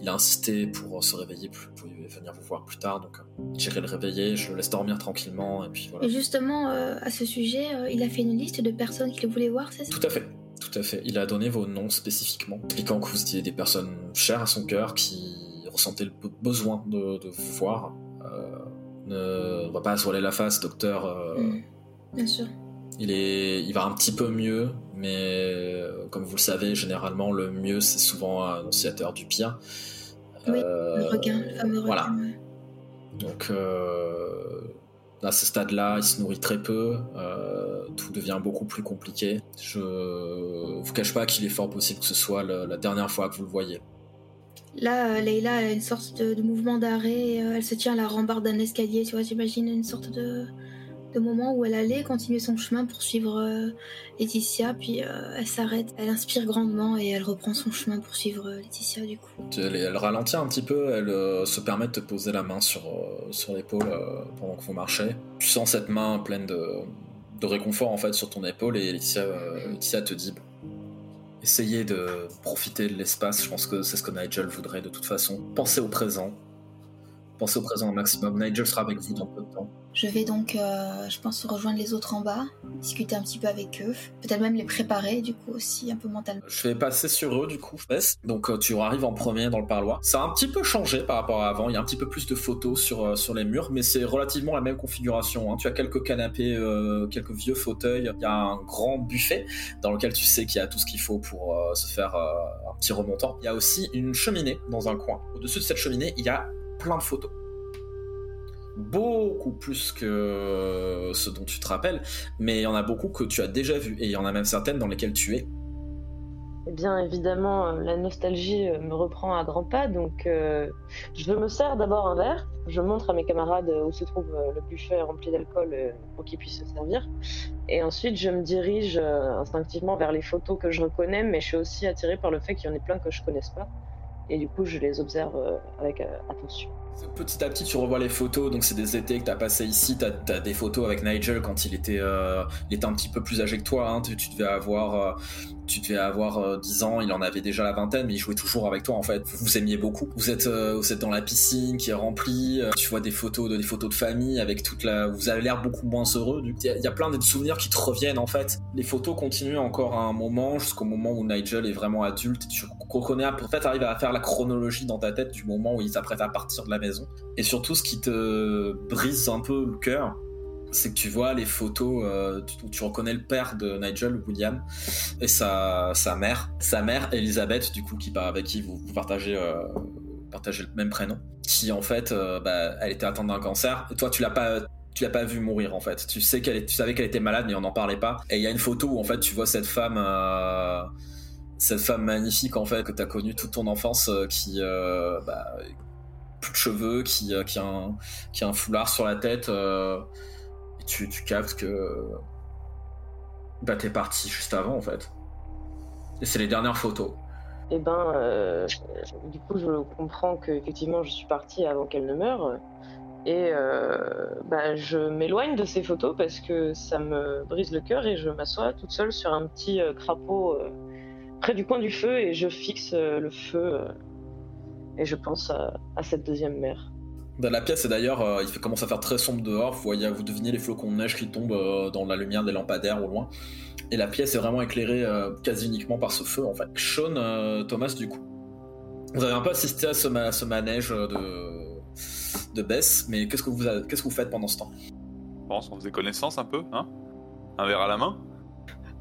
il a insisté pour se réveiller, pour, venir vous voir plus tard. Donc, j'irai le réveiller, je le laisse dormir tranquillement. Et puis voilà. Et justement, à ce sujet, il a fait une liste de personnes qu'il voulait voir, c'est ça? Tout à fait. Tout à fait. Il a donné vos noms spécifiquement, expliquant que vous étiez des personnes chères à son cœur qui ressentaient le besoin de, vous voir. Euh, ne, on va pas se voiler la face, docteur. Euh, mm. Bien sûr. Il, est, il va un petit peu mieux, mais euh, comme vous le savez, généralement, le mieux, c'est souvent un annonciateur du pire. Oui, le requin, le fameux requin. Voilà. Donc, à ce stade-là, il se nourrit très peu, euh, tout devient beaucoup plus compliqué. Je vous cache pas qu'il est fort possible que ce soit la dernière fois que vous le voyez. Là, euh, Leïla a une sorte de, mouvement d'arrêt, euh, elle se tient à la rambarde d'un escalier, tu vois, j'imagine une sorte de, moment où elle allait continuer son chemin pour suivre euh, Laetitia, puis elle s'arrête, elle inspire grandement et elle reprend son chemin pour suivre Laetitia du coup. Elle, ralentit un petit peu, elle se permet de te poser la main sur, sur l'épaule pendant que vous marchez. Tu sens cette main pleine de, de réconfort en fait sur ton épaule et Laetitia, Laetitia te dit essayez de profiter de l'espace, je pense que c'est ce que Nigel voudrait de toute façon. Pensez au présent, pensez au présent au maximum. Nigel sera avec vous dans peu de temps. Je vais donc, euh, je pense, rejoindre les autres en bas, discuter un petit peu avec eux, peut-être même les préparer, du coup, aussi, un peu mentalement. Je vais passer sur eux, du coup, Donc, euh, tu arrives en premier dans le parloir. Ça a un petit peu changé par rapport à avant. Il y a un petit peu plus de photos sur, euh, sur les murs, mais c'est relativement la même configuration. Hein. Tu as quelques canapés, quelques vieux fauteuils. Il y a un grand buffet dans lequel tu sais qu'il y a tout ce qu'il faut pour se faire un petit remontant. Il y a aussi une cheminée dans un coin. Au-dessus de cette cheminée, il y a plein de photos beaucoup plus que ce dont tu te rappelles, mais il y en a beaucoup que tu as déjà vu, et il y en a même certaines dans lesquelles tu es. Eh bien, évidemment, euh, la nostalgie euh, me reprend à grands pas, donc euh, je me sers d'abord un verre, je montre à mes camarades où se trouve le buffet rempli d'alcool pour qu'ils puissent se servir, et ensuite je me dirige instinctivement vers les photos que je reconnais, mais je suis aussi attirée par le fait qu'il y en ait plein que je connaisse pas, et du coup je les observe avec attention. Petit à petit, tu revois les photos. Donc, c'est des étés que tu as passé ici. Tu as, des photos avec Nigel quand il était, euh, il était un petit peu plus âgé que toi. Hein. Tu, devais avoir, euh, tu devais avoir 10 euh, ans. Il en avait déjà la vingtaine, mais il jouait toujours avec toi en fait. Vous vous aimiez beaucoup. Vous êtes, vous êtes dans la piscine qui est remplie. tu vois des photos, de, des photos de famille avec toute la. Vous avez l'air beaucoup moins heureux. Il y, a, plein de souvenirs qui te reviennent en fait. Les photos continuent encore à un moment, jusqu'au moment où Nigel est vraiment adulte. Reconnais, en fait, arrives à faire la chronologie dans ta tête du moment où il s'apprête à partir de la maison. Et surtout, ce qui te brise un peu le cœur, c'est que tu vois les photos euh, où tu, reconnais le père de Nigel, William, et sa, sa mère, sa mère Elisabeth, du coup, qui, avec qui vous, partagez, euh, partagez le même prénom, qui en fait, euh, bah, elle était atteinte d'un cancer, toi, tu l'as pas tu l'as pas vu mourir en fait. Tu sais qu'elle, tu savais qu'elle était malade, mais on n'en parlait pas. Et il y a une photo où en fait tu vois cette femme, cette femme magnifique en fait que tu as connue toute ton enfance, qui, bah, plus de cheveux, qui, euh, qui, a un, foulard sur la tête. Euh, tu, tu captes que bah t'es parti juste avant en fait. Et c'est les dernières photos. Eh ben, euh, du coup, je comprends qu'effectivement, je suis partie avant qu'elle ne meure. Et euh, bah, je m'éloigne de ces photos parce que ça me brise le cœur et je m'assois toute seule sur un petit euh, crapaud euh, près du coin du feu et je fixe euh, le feu euh, et je pense à, à cette deuxième mère. Dans la pièce, et d'ailleurs, euh, il fait- commence à faire très sombre dehors. Vous voyez, vous devinez les flocons de neige qui tombent euh, dans la lumière des lampadaires au loin. Et la pièce est vraiment éclairée euh, quasi uniquement par ce feu, en fait. Sean, euh, Thomas, du coup. Vous avez un peu assisté à ce, ma- ce manège de, de Bess, mais qu'est-ce que, vous a- qu'est-ce que vous faites pendant ce temps? Je pense qu'on faisait connaissance un peu, hein? Un verre à la main?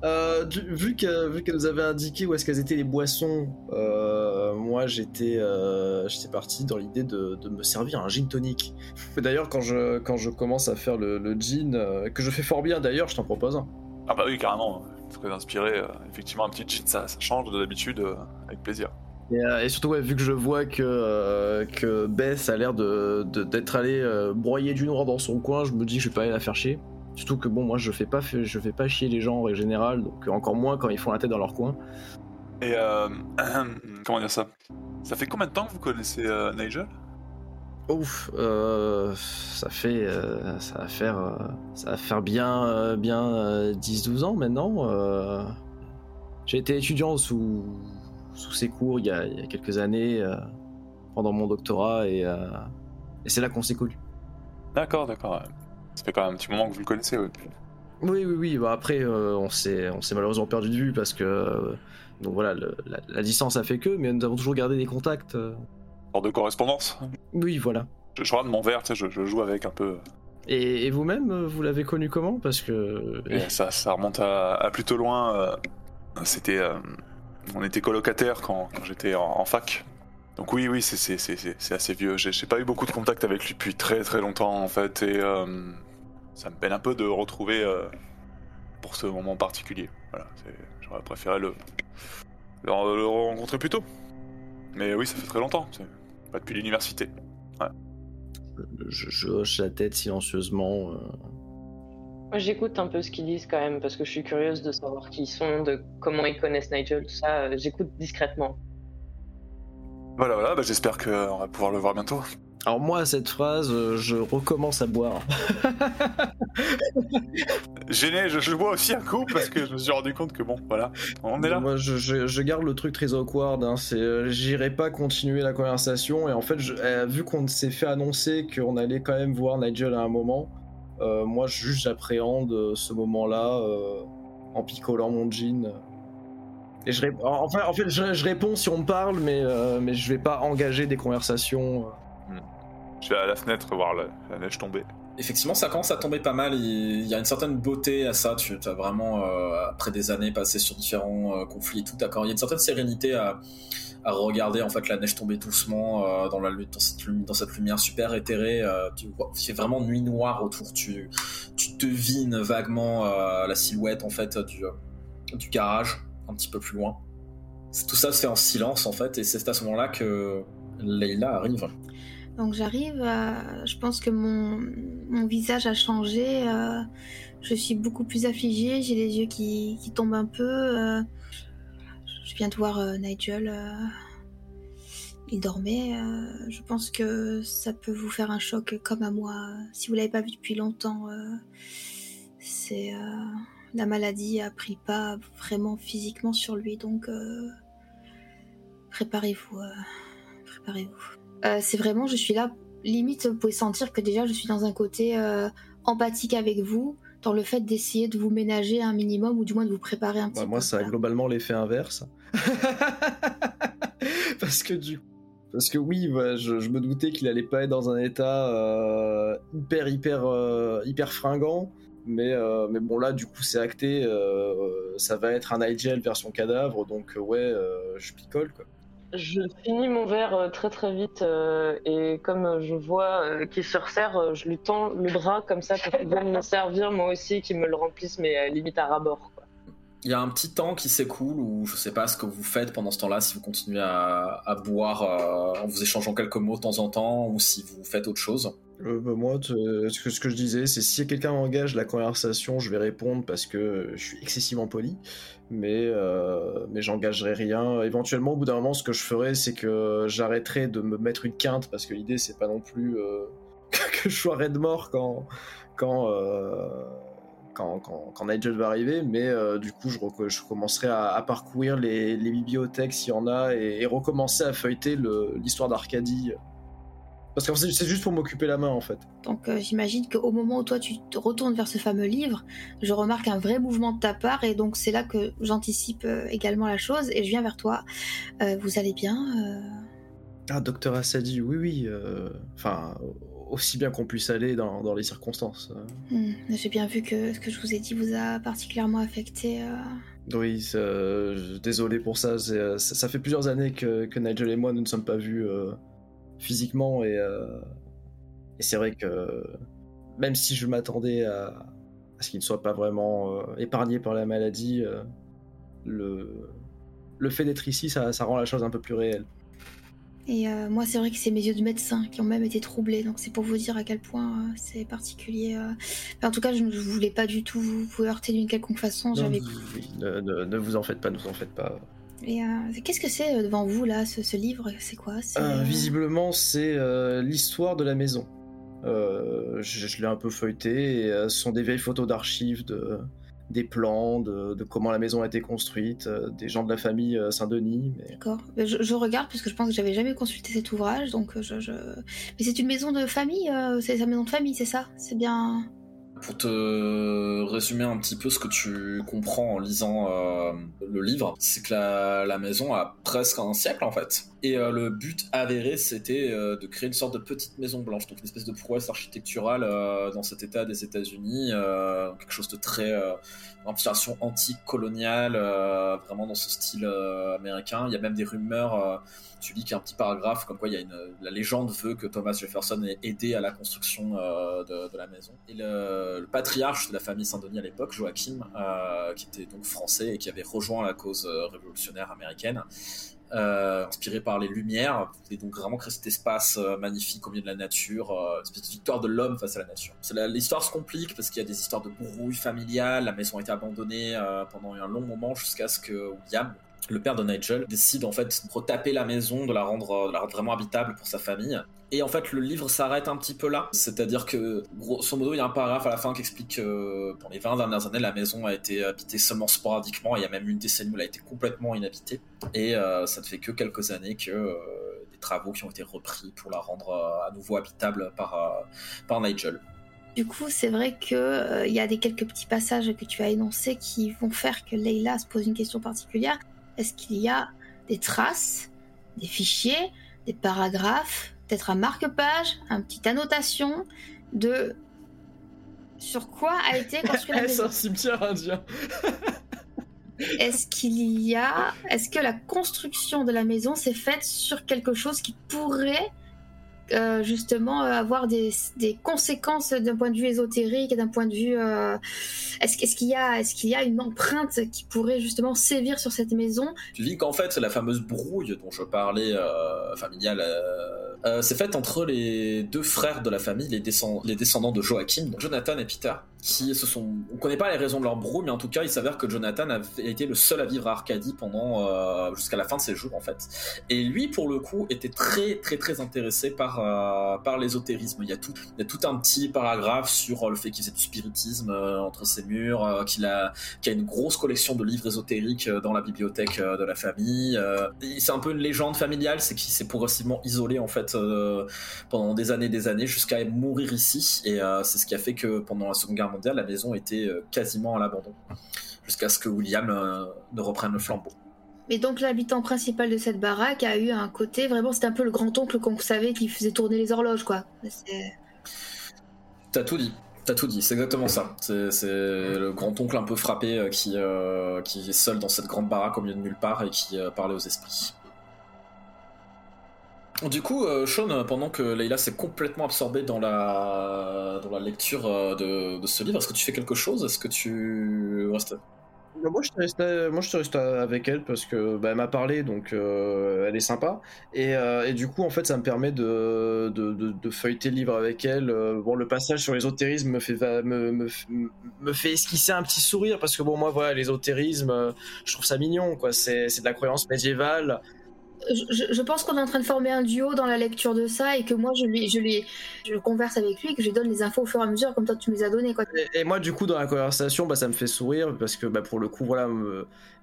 Euh, du- vu que vu qu'elle nous avait indiqué où est-ce qu'elles étaient les boissons, euh, moi j'étais euh, j'étais parti dans l'idée de, de me servir un gin tonic. D'ailleurs quand je quand je commence à faire le, le gin que je fais fort bien d'ailleurs, je t'en propose un. Ah bah oui, carrément. Très inspiré. effectivement, un petit gin, ça, ça change de d'habitude, euh, avec plaisir. Et, et surtout ouais, vu que je vois que que Bess a l'air de d'être allée broyer du noir dans son coin, je me dis que je vais pas aller la faire chier. Surtout que bon moi je fais pas je fais pas chier les gens en règle générale, donc encore moins quand ils font la tête dans leur coin. Et euh, comment dire ça? Ça fait combien de temps que vous connaissez euh, Nigel? Ouf, euh, ça fait, euh, ça va faire, euh, ça va faire bien, euh, bien euh, 10-12 ans maintenant. euh. J'ai été étudiant sous, sous ses cours il y a, il y a quelques années euh, pendant mon doctorat et, euh, et c'est là qu'on s'est connus. D'accord, d'accord. ouais. Ça fait quand même un petit moment que vous le connaissez. ouais. Oui, oui, oui. Bah après, euh, on s'est, on s'est malheureusement perdu de vue parce que, euh, donc voilà, le- la, la distance a fait que, mais nous avons toujours gardé des contacts. euh. Hors de correspondance. Oui, voilà. Je, je regarde mon verre, tu sais, je, je joue avec un peu. Et, et vous-même, euh, vous l'avez connu comment? Parce que Et ça, ça remonte à, à plutôt loin. euh, C'était, euh, on était colocataires quand, quand j'étais en, en fac. Donc oui, oui, c'est, c'est, c'est, c'est- c'est assez vieux. J'ai, j'ai pas eu beaucoup de contact avec lui depuis très très longtemps en fait, et euh, ça me peine un peu de retrouver euh, pour ce moment particulier. Voilà, c'est- j'aurais préféré le, le, le rencontrer plus tôt. Mais oui, ça fait très longtemps. C'est pas depuis l'université. je, je hoche la tête silencieusement. euh. Moi, j'écoute un peu ce qu'ils disent quand même parce que je suis curieuse de savoir qui ils sont, de comment ils connaissent Nigel, tout ça. J'écoute discrètement. Voilà, voilà. Bah, j'espère qu'on va pouvoir le voir bientôt. Alors moi, à cette phrase, euh, je recommence à boire. Gêné, je, je bois aussi un coup parce que je me suis rendu compte que bon, voilà, on est là. Moi, je, je- je garde le truc très awkward. Hein. C'est, euh, j'irai pas continuer la conversation. Et en fait, je- euh, vu qu'on s'est fait annoncer qu'on allait quand même voir Nigel à un moment, euh, moi, juste j'appréhende ce moment-là en picolant mon jean. Et je, rép- en fait, en fait je, je réponds si on me parle, mais, euh, mais je vais pas engager des conversations. Je vais à la fenêtre voir la, la neige tomber. Effectivement, ça commence à tomber pas mal. Il il y a une certaine beauté à ça. Tu as vraiment, euh, après des années passées sur différents euh, conflits et tout, d'accord. Il y a une certaine sérénité à, à regarder en fait la neige tomber doucement euh, dans la lu- dans cette, lumi- dans cette lumière super éthérée. euh, tu vois, il fait vraiment nuit noire autour. Tu, tu devines vaguement euh, la silhouette en fait du, euh, du garage un petit peu plus loin. Tout ça se fait en silence en fait, et c'est à ce moment-là que Leila arrive. Donc j'arrive, je pense que mon, visage a changé, euh, je suis beaucoup plus affligée, j'ai les yeux qui, tombent un peu. euh, je viens de voir euh, Nigel, il dormait, je pense que ça peut vous faire un choc comme à moi. Si vous l'avez pas vu depuis longtemps, c'est la maladie a pris pas vraiment physiquement sur lui, donc euh, préparez-vous, euh, préparez-vous. Euh, c'est vraiment, je suis là, limite, vous pouvez sentir que déjà je suis dans un côté empathique avec vous, dans le fait d'essayer de vous ménager un minimum, ou du moins de vous préparer un petit Bah, peu. moi, ça a globalement l'effet inverse. parce que du parce que oui, voilà, je, je me doutais qu'il allait pas être dans un état euh, hyper hyper euh, hyper fringant, mais euh, mais bon là du coup c'est acté, euh, ça va être un Nigel version cadavre, donc euh, ouais, euh, je picole quoi. Je finis mon verre très très vite et comme je vois qu'il se resserre, je lui tends le bras comme ça pour qu'il me servir moi aussi, qu'il me le remplisse mais limite à rabord. Il y a un petit temps qui s'écoule où je sais pas ce que vous faites pendant ce temps-là, si vous continuez à, boire euh, en vous échangeant quelques mots de temps en temps ou si vous faites autre chose. Euh, bah, moi, ce que, ce que je disais, c'est si quelqu'un engage la conversation, je vais répondre parce que je suis excessivement poli, mais, euh, mais j'engagerai rien. Éventuellement, au bout d'un moment, ce que je ferai, c'est que j'arrêterai de me mettre une quinte parce que l'idée, c'est pas non plus que je sois raide mort quand. quand quand, quand, Nigel va arriver, mais euh, du coup, je, je commencerai à, parcourir les, bibliothèques s'il y en a et, recommencer à feuilleter l'histoire d'Arcadie. Parce que c'est juste pour m'occuper la main en fait. Donc euh, j'imagine qu'au moment où toi tu te retournes vers ce fameux livre, je remarque un vrai mouvement de ta part et donc c'est là que j'anticipe euh, également la chose et je viens vers toi. vous allez bien Ah, docteur Assadi, oui, oui. Enfin, aussi bien qu'on puisse aller dans, les circonstances. Hmm, j'ai bien vu que ce que je vous ai dit vous a particulièrement affecté. Euh. Oui, désolé pour ça. ça. fait plusieurs années que, Nigel et moi ne nous sommes pas vus euh, physiquement et, euh, et c'est vrai que même si je m'attendais à, ce qu'il ne soit pas vraiment épargné par la maladie, le, le fait d'être ici, ça rend la chose un peu plus réelle. Et euh, moi, c'est vrai que c'est mes yeux de médecin qui ont même été troublés, donc c'est pour vous dire à quel point euh, c'est particulier. Euh. en tout cas, je ne voulais pas du tout vous, heurter d'une quelconque façon. J'avais. ne, vous en faites pas, ne vous en faites pas. Et qu'est-ce que c'est devant vous là, ce, livre C'est quoi Visiblement, c'est l'histoire de la maison. je, je l'ai un peu feuilleté. Et, ce sont des vieilles photos d'archives de des plans de, comment la maison a été construite, euh, des gens de la famille euh, Saint-Denis. D'accord. Je, regarde parce que je pense que j'avais jamais consulté cet ouvrage, donc euh, je. Mais c'est une maison de famille, c'est sa maison de famille, c'est ça? C'est bien. Pour te résumer un petit peu ce que tu comprends en lisant le livre, c'est que la, maison a presque un siècle en fait. Et le but avéré, c'était de créer une sorte de petite maison blanche, donc une espèce de prouesse architecturale dans cet état des États-Unis, quelque chose de très inspiration anti-coloniale, euh, vraiment dans ce style euh, américain. Il y a même des rumeurs, euh, tu lis qu'il y a un petit paragraphe comme quoi il y a une, la légende veut que Thomas Jefferson ait aidé à la construction de, la maison. Patriarche de la famille Saint-Denis à l'époque, Joachim, qui était donc français et qui avait rejoint la cause révolutionnaire américaine, euh, inspiré par les Lumières. Et donc vraiment créer cet espace euh, magnifique au milieu de la nature, euh, une espèce de victoire de l'homme face à la nature. L'histoire se complique parce qu'il y a des histoires de brouille familiale, la maison a été abandonnée pendant un long moment jusqu'à ce que William, le père de Nigel décide en fait de retaper la maison, de la rendre vraiment habitable pour sa famille. Et en fait, le livre s'arrête un petit peu là. C'est-à-dire que, grosso modo, il y a un paragraphe à la fin qui explique que dans les 20 dernières années, la maison a été habitée seulement sporadiquement. Il y a même une décennie où elle a été complètement inhabitée. Et euh, ça ne fait que quelques années que euh, des travaux qui ont été repris pour la rendre euh, à nouveau habitable par, par Nigel. Du coup, c'est vrai qu'il il y a des quelques petits passages que tu as énoncés qui vont faire que Leila se pose une question particulière. Est-ce qu'il y a des traces, des fichiers, des paragraphes peut-être un marque-page, une petite annotation de sur quoi a été construit la maison. Un cimetière indien. est-ce qu'il y a, est-ce que la construction de la maison s'est faite sur quelque chose qui pourrait euh, justement euh, avoir des, conséquences d'un point de vue ésotérique d'un point de vue euh, est-ce, qu'il y a est-ce y a une empreinte qui pourrait justement sévir sur cette maison? Tu dis qu'en fait la fameuse brouille dont je parlais familiale c'est faite entre les deux frères de la famille les, les descendants de Joachim Jonathan et Peter qui se sont. On connaît pas les raisons de leur brouille, mais en tout cas, il s'avère que Jonathan a été le seul à vivre à Arcadie pendant euh, jusqu'à la fin de ses jours en fait. Et lui, pour le coup, était très très très intéressé par euh, par l'ésotérisme. Il y a tout il y a tout un petit paragraphe sur le fait qu'il faisait du spiritisme euh, entre ses murs, qu'il a qu'il a une grosse collection de livres ésotériques dans la bibliothèque de la famille. c'est un peu une légende familiale, c'est qu'il s'est progressivement isolé en fait pendant des années des années jusqu'à mourir ici. Et c'est ce qui a fait que pendant la Seconde Guerre la maison était euh, quasiment à l'abandon, jusqu'à ce que William euh, ne reprenne le flambeau. Et donc l'habitant principal de cette baraque a eu un côté vraiment, c'était un peu le grand-oncle qu'on savait qui faisait tourner les horloges, quoi. T'as tout dit. T'as tout dit, c'est exactement ça. C'est le grand-oncle un peu frappé euh, qui, qui est seul dans cette grande baraque au milieu de nulle part et qui parlait aux esprits. Du coup, euh, Sean, pendant que Leila s'est complètement absorbée dans la, dans la lecture euh, de, ce livre, est-ce que tu fais quelque chose? Est-ce que tu restes moi, je resté, moi, je resté avec elle parce que bah, elle m'a parlé, donc euh, elle est sympa. Et, et, du coup, en fait, ça me permet de, de, de, feuilleter le livre avec elle. Bon, le passage sur l'ésotérisme me fait, me, me, me, fait esquisser un petit sourire parce que bon, moi, voilà, l'ésotérisme, je trouve ça mignon, quoi. C'est de la croyance médiévale je, pense qu'on est en train de former un duo dans la lecture de ça et que moi je lui, je lui, je converse avec lui et que je lui donne les infos au fur et à mesure comme toi tu me les as données. Et, moi du coup dans la conversation bah, ça me fait sourire parce que bah, pour le coup voilà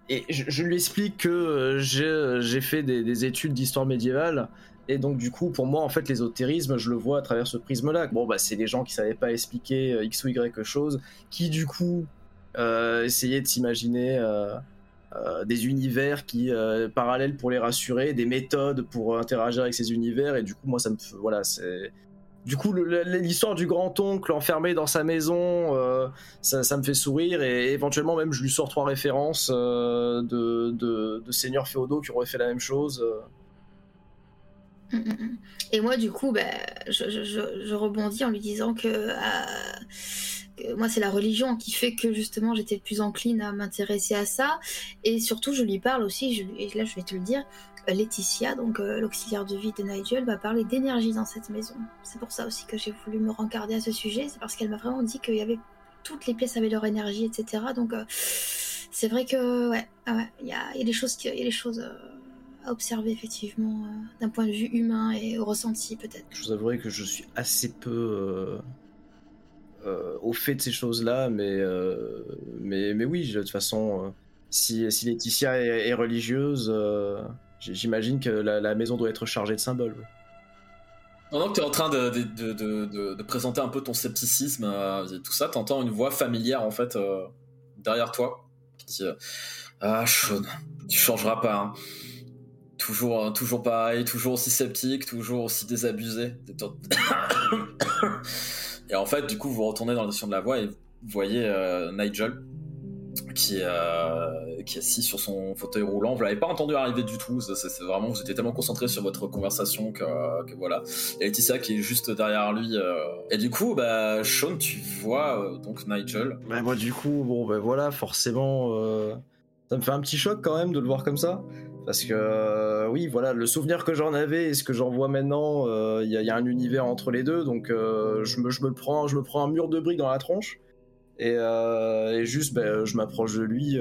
et je, lui explique que euh, j'ai fait des, études d'histoire médiévale et donc du coup pour moi en fait l'ésotérisme je le vois à travers ce prisme là. Bon bah c'est des gens qui savaient pas expliquer euh, x ou y chose qui du coup euh, essayaient de s'imaginer euh, des univers qui euh, parallèles pour les rassurer, des méthodes pour interagir avec ces univers et du coup moi ça me voilà c'est du coup l'histoire du grand oncle enfermé dans sa maison euh, ça, me fait sourire et éventuellement même je lui sors trois références de, de, seigneurs féodaux qui auraient fait la même chose. Et moi, du coup, bah, je, rebondis en lui disant que moi, c'est la religion qui fait que justement j'étais plus encline à m'intéresser à ça. Et surtout, je lui parle aussi, et là je vais te le dire, euh, Laetitia, donc euh, l'auxiliaire de vie de Nigel, va parler d'énergie dans cette maison. C'est pour ça aussi que j'ai voulu me rencarder à ce sujet, c'est parce qu'elle m'a vraiment dit qu'il y avait toutes les pièces avaient leur énergie, etc. Donc euh, c'est vrai que ouais, ah il y, a, des choses, y a des choses à observer effectivement d'un point de vue humain et ressenti peut-être. Je vous avouerai que je suis assez peu euh, au fait de ces choses-là, mais, euh, mais, mais oui, de toute façon, euh, si, si Laetitia est, religieuse, j'imagine que la, maison doit être chargée de symboles. Pendant que tu es en train de, de, de, de, présenter un peu ton scepticisme et tout ça, tu entends une voix familière en fait derrière toi qui dit Ah, Sean, tu changeras pas. Hein. Toujours, toujours pareil, toujours aussi sceptique, toujours aussi désabusé. Et en fait, du coup, vous retournez dans la notion de la voix et vous voyez euh, Nigel qui, euh, qui est assis sur son fauteuil roulant. Vous l'avez pas entendu arriver du tout. C'est vraiment, vous étiez tellement concentré sur votre conversation que, que voilà. Et Laetitia qui est juste derrière lui. Euh. Et du coup, bah, Sean, tu vois donc Nigel. Bah, moi, du coup, bon, ben voilà, forcément, ça me fait un petit choc quand même de le voir comme ça. Parce que euh, oui, voilà, le souvenir que j'en avais et ce que j'en vois maintenant, euh, il y, a un univers entre les deux, donc euh, je, me, prends, je me prends un mur de briques dans la tronche et, juste, ben, je m'approche de lui.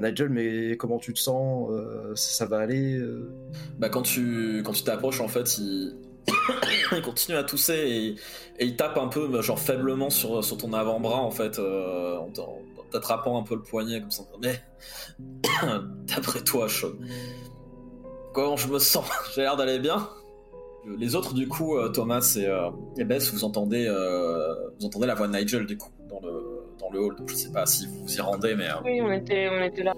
Nigel, mais comment tu te sens ça, va aller Bah quand tu t'approches, en fait, il... continue à tousser et, il tape un peu, genre faiblement sur, ton avant-bras en fait, t'attrapant un peu le poignet comme ça. Mais d'après toi, Sean, comment je me sens J'ai l'air d'aller bien. Les autres, du coup, euh, Thomas et, euh, Bess, vous entendez, euh, vous entendez la voix de Nigel, du coup, dans le, hall. Donc, je sais pas si vous vous y rendez, mais. Oui, on était, on était là.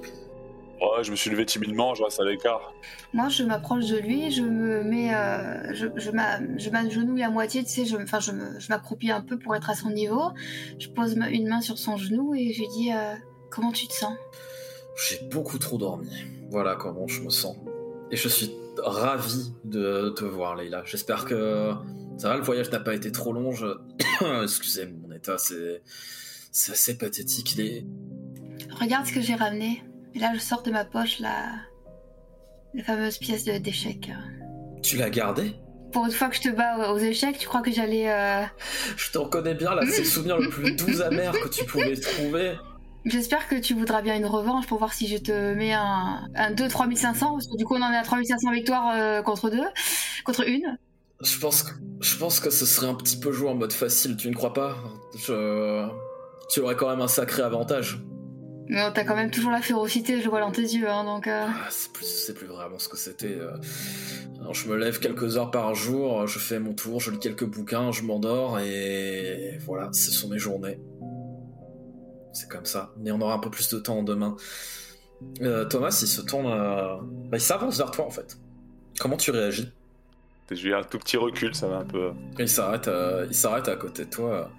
Ouais, je me suis levé timidement, je reste à l'écart. Moi, je m'approche de lui, je me mets, euh, je, je m'agenouille à moitié, tu sais, je, enfin, je, m'accroupis un peu pour être à son niveau. Je pose une main sur son genou et je lui dis euh, Comment tu te sens? J'ai beaucoup trop dormi. Voilà comment je me sens. Et je suis ravi de te voir, Leila. J'espère que ça va, le voyage n'a pas été trop long. Excusez mon état, c'est c'est assez pathétique. Les... Regarde ce que j'ai ramené. Et là, je sors de ma poche la, la fameuse pièce d'échec. Tu l'as gardée? Pour une fois que je te bats aux échecs, tu crois que j'allais. Euh, je te reconnais bien, là, c'est le souvenir le plus doux amer que tu pouvais trouver. J'espère que tu voudras bien une revanche pour voir si je te mets un, un 2 3500, parce que du coup on en est à 3500 victoires euh, contre deux, contre une. Je pense, que, je pense que ce serait un petit peu joué en mode facile, tu ne crois pas? Je... Tu aurais quand même un sacré avantage. Mais t'as quand même toujours la férocité, je vois dans tes yeux, hein, donc. Euh... Ah, c'est plus, plus, vraiment ce que c'était. Euh. je me lève quelques heures par jour, je fais mon tour, je lis quelques bouquins, je m'endors et voilà, ce sont mes journées. C'est comme ça. Mais on aura un peu plus de temps demain. Euh, Thomas, il se tourne, euh, bah, il s'avance vers toi en fait. Comment tu réagis? J'ai un tout petit recul, ça va un peu. il s'arrête, il s'arrête à côté de toi.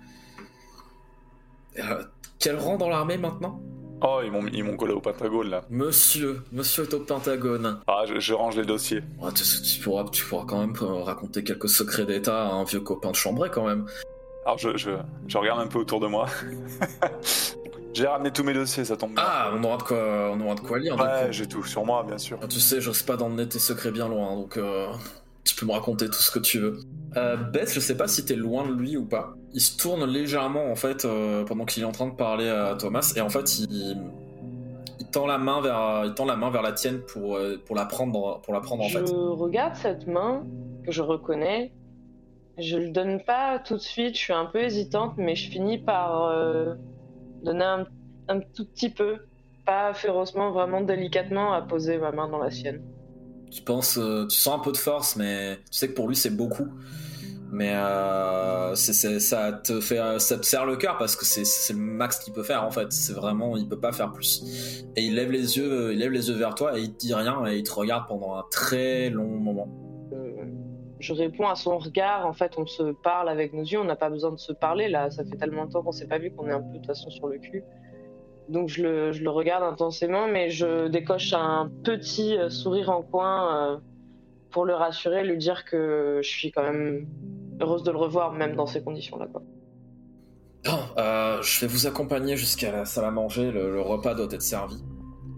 quel rang dans l'armée maintenant? Oh, ils m'ont collé au Pentagone là. Monsieur, monsieur est au Pentagone. Ah, je, range les dossiers. Ah, tu, pourras, tu pourras quand même euh, raconter quelques secrets d'État à un vieux copain de chambré quand même. Alors je, je, je regarde un peu autour de moi. J'ai ramené tous mes dossiers, ça tombe bien. Ah, on aura de quoi, on aura de quoi lire. ouais, j'ai tout sur moi, bien sûr. Ah, Tu sais, j'ose pas d'emmener tes secrets bien loin, donc euh, tu peux me raconter tout ce que tu veux. Euh, Beth, je sais pas si t'es loin de lui ou pas. Il se tourne légèrement en fait euh, pendant qu'il est en train de parler à Thomas, et en fait il, il tend la main vers, il tend la main vers la tienne pour euh, pour la prendre, pour la prendre en je fait. regarde cette main que je reconnais. Je le donne pas tout de suite, je suis un peu hésitante, mais je finis par euh, donner un, un tout petit peu, pas férocement, vraiment délicatement, à poser ma main dans la sienne. Tu penses, tu sens un peu de force, mais tu sais que pour lui c'est beaucoup. Mais euh, ça te fait, ça te serre le cœur parce que c'est, le max qu'il peut faire en fait. C'est vraiment, il peut pas faire plus. Et il lève les yeux, il lève les yeux vers toi et il te dit rien et il te regarde pendant un très long moment. Euh, je réponds à son regard, en fait, on se parle avec nos yeux, on n'a pas besoin de se parler là, ça fait tellement de temps qu'on s'est pas vu qu'on est un peu de toute façon sur le cul. Donc je le, regarde intensément, mais je décoche un petit euh, sourire en coin euh, pour le rassurer, lui dire que je suis quand même heureuse de le revoir, même dans ces conditions-là. euh, je vais vous accompagner jusqu'à la salle à manger. Le, repas doit être servi.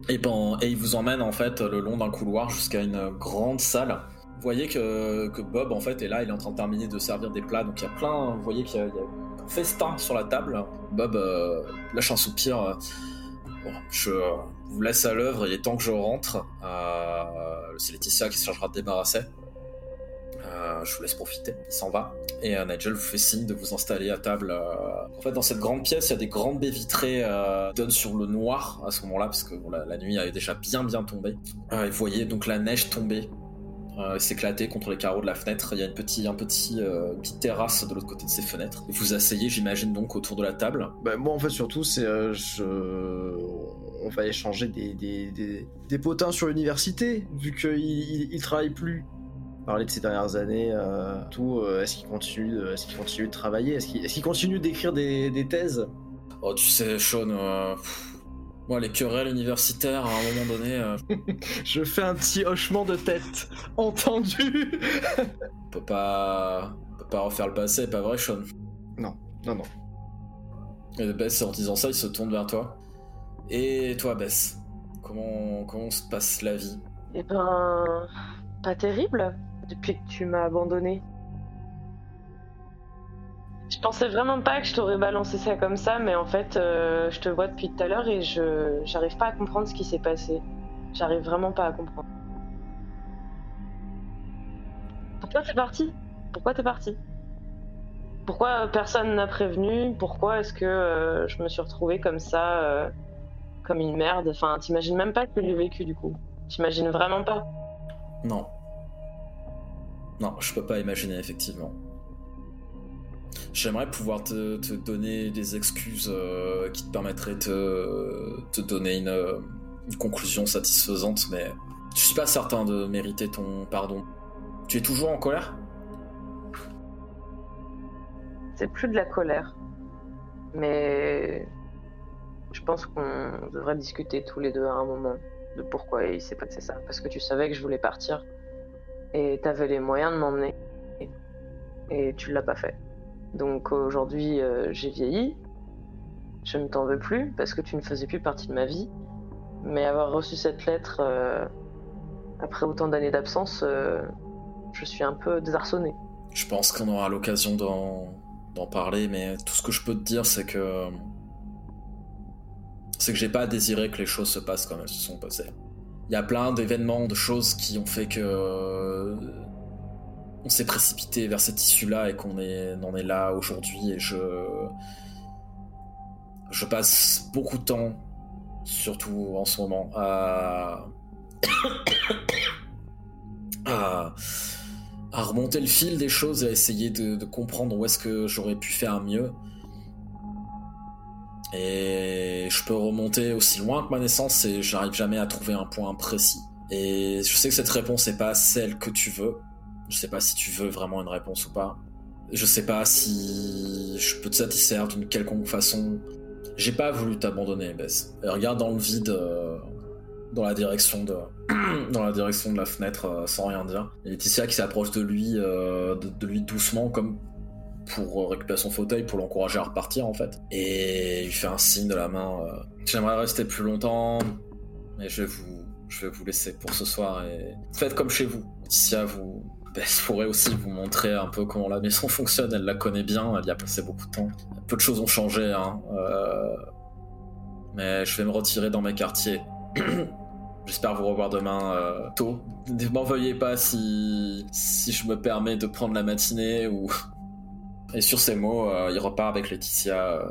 Et, ben, et il vous emmène en fait le long d'un couloir jusqu'à une grande salle. Vous voyez que, que Bob en fait est là, il est en train de terminer de servir des plats. Donc il y a plein, vous voyez qu'il y a, il y a un festin sur la table. Bob euh, lâche un soupir. euh, Bon, je vous laisse à l'œuvre, il est temps que je rentre. Euh, c'est Laetitia qui se chargera de débarrasser. Euh, je vous laisse profiter. Il s'en va. Et euh, Nigel vous fait signe de vous installer à table. euh. En fait, dans cette grande pièce, il y a des grandes baies vitrées qui donnent sur le noir à ce moment-là, parce que la, nuit avait déjà bien bien tombé. Et vous voyez donc la neige tomber, euh, s'éclater contre les carreaux de la fenêtre. Il y a une, petite, un petit, euh, petite terrasse de l'autre côté de ces fenêtres. Et vous asseyez, j'imagine, donc autour de la table. Bah, moi, en fait, surtout, c'est. euh, je... On va échanger des, des, des, des potins sur l'université, vu qu'il il, il travaille plus. Parler de ces dernières années, tout. est-ce qu'il continue, de- est-ce qu'il continue de travailler? Est-ce qu'il est-ce qu'il continue d'écrire des, des thèses? Oh, tu sais, Sean, pff, les querelles universitaires, à un moment donné, euh, Je fais un petit hochement de tête. Entendu on peut pas, on peut pas refaire le passé, pas vrai, Sean? Non, non. Et Bess, en disant ça, il se tourne vers toi. Et toi, Bess, comment, comment se passe la vie? Eh ben, pas terrible depuis que tu m'as abandonné. Je pensais vraiment pas que je t'aurais balancé ça comme ça, mais en fait, euh, je te vois depuis tout à l'heure et je j'arrive pas à comprendre ce qui s'est passé. J'arrive vraiment pas à comprendre. Pourquoi t'es parti? Pourquoi t'es parti? Pourquoi personne n'a prévenu? Pourquoi est-ce que euh, je me suis retrouvée comme ça, euh, comme une merde? Enfin, t'imagines même pas que j'ai vécu du coup. T'imagines vraiment pas. Non. Non, je peux pas imaginer, effectivement. J'aimerais pouvoir te, donner des excuses euh, qui te permettraient de te, donner une, euh, une conclusion satisfaisante, mais je suis pas certain de mériter ton pardon. Tu es toujours en colère? C'est plus de la colère. Mais je pense qu'on devrait discuter tous les deux à un moment de pourquoi il s'est passé ça. Parce que tu savais que je voulais partir. Et t'avais les moyens de m'emmener. Et tu l'as pas fait. Donc aujourd'hui, euh, j'ai vieilli. Je ne t'en veux plus parce que tu ne faisais plus partie de ma vie. Mais avoir reçu cette lettre euh, après autant d'années d'absence, euh, je suis un peu désarçonné. Je pense qu'on aura l'occasion d'en d'en parler, mais tout ce que je peux te dire, c'est que. C'est que j'ai pas désiré que les choses se passent comme elles se sont passées. Il y a plein d'événements, de choses qui ont fait que. On s'est précipité vers cette issue-là et qu'on en est là aujourd'hui, et je. Passe beaucoup de temps, surtout en ce moment, à remonter le fil des choses et à essayer de, de comprendre où est-ce que j'aurais pu faire mieux. Et je peux remonter aussi loin que ma naissance et j'arrive jamais à trouver un point précis. Et je sais que cette réponse n'est pas celle que tu veux. Je sais pas si tu veux vraiment une réponse ou pas. Je sais pas si je peux te satisfaire d'une quelconque façon. J'ai pas voulu t'abandonner, Bess. Regarde dans le vide, euh, dans la direction de, dans la direction de la fenêtre, euh, sans rien dire. Et Laetitia qui s'approche de lui, euh, de, lui doucement, comme pour récupérer son fauteuil, pour l'encourager à repartir en fait. Et il fait un signe de la main. J'aimerais rester plus longtemps, mais je vais vous, je vais vous laisser pour ce soir et faites comme chez vous. Laetitia, vous, ben, je pourrais aussi vous montrer un peu comment la maison fonctionne. Elle la connaît bien, elle y a passé beaucoup de temps. Peu de choses ont changé, hein. euh, mais je vais me retirer dans mes quartiers. J'espère vous revoir demain euh, tôt. Ne m'en veuillez pas si, si je me permets de prendre la matinée ou. Et sur ces mots, euh, il repart avec Laetitia,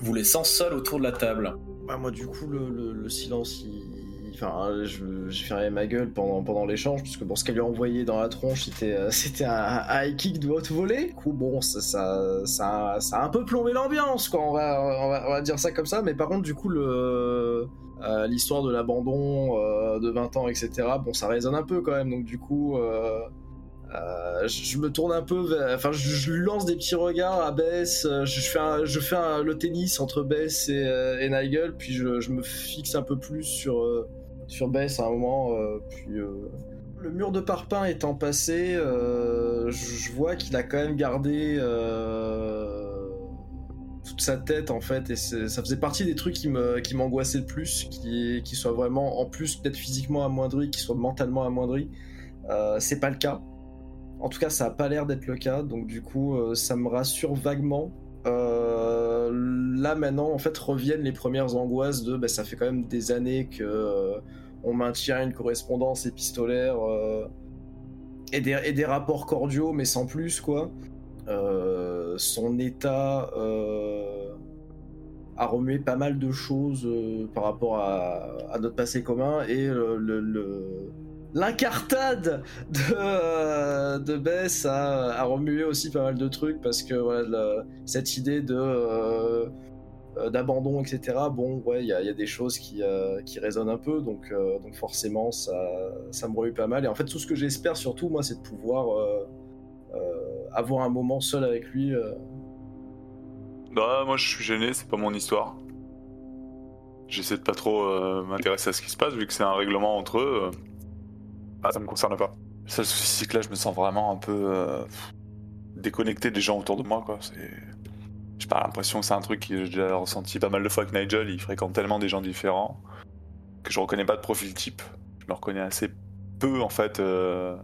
vous laissant seul autour de la table. Bah, moi, du coup, le- le silence, il... Enfin, je- j'ai fermé ma gueule pendant, pendant l'échange, puisque bon, ce qu'elle lui a envoyé dans la tronche, c'était euh, c'était un, high kick de haute volée. Du coup, bon, ça, ça, ça, ça a un peu plombé l'ambiance, quoi, on va, on, va, dire ça comme ça. Mais par contre, du coup, le... euh, l'histoire de l'abandon euh, de 20 ans, etc., bon, ça résonne un peu quand même. Donc, du coup, euh, euh, je, je me tourne un peu. Enfin, je, je lance des petits regards à Bess. euh, Je, fais, un- je fais le tennis entre Bess et, euh, Nigel, puis je, je me fixe un peu plus sur, sur Bess à un moment. euh, euh, le mur de parpaing étant passé, euh, je, vois qu'il a quand même gardé toute sa tête en fait, et ça faisait partie des trucs qui me qui m'angoissaient le plus, qui qui soit vraiment en plus peut-être physiquement amoindri, qui soit mentalement amoindri. Euh, c'est pas le cas. En tout cas, ça a pas l'air d'être le cas, donc du coup, ça me rassure vaguement. Là maintenant, en fait, reviennent les premières angoisses de, bah, ça fait quand même des années que on maintient une correspondance épistolaire euh, et, des, rapports cordiaux, mais sans plus, quoi. Euh, son état euh, a remué pas mal de choses par rapport à, notre passé commun et le- l'incartade de, Bess a, remué aussi pas mal de trucs parce que cette idée de d'abandon, etc. Bon, ouais, il y, a- il y a des choses qui, euh, qui résonnent un peu, donc, euh, donc forcément, ça, ça me remue pas mal. Et en fait, tout ce que j'espère surtout, moi, c'est de pouvoir euh, euh, avoir un moment seul avec lui. euh. Bah, moi je suis gêné, c'est pas mon histoire. J'essaie de pas trop euh, m'intéresser à ce qui se passe vu que c'est un règlement entre eux. euh. Ah, ça me concerne pas. Le seul souci c'est que là je me sens vraiment un peu euh, déconnecté des gens autour de moi quoi. C'est... J'ai pas l'impression que c'est un truc que j'ai déjà ressenti pas mal de fois avec Nigel. Il fréquente tellement des gens différents que je reconnais pas de profil type. Je me reconnais assez peu en fait euh,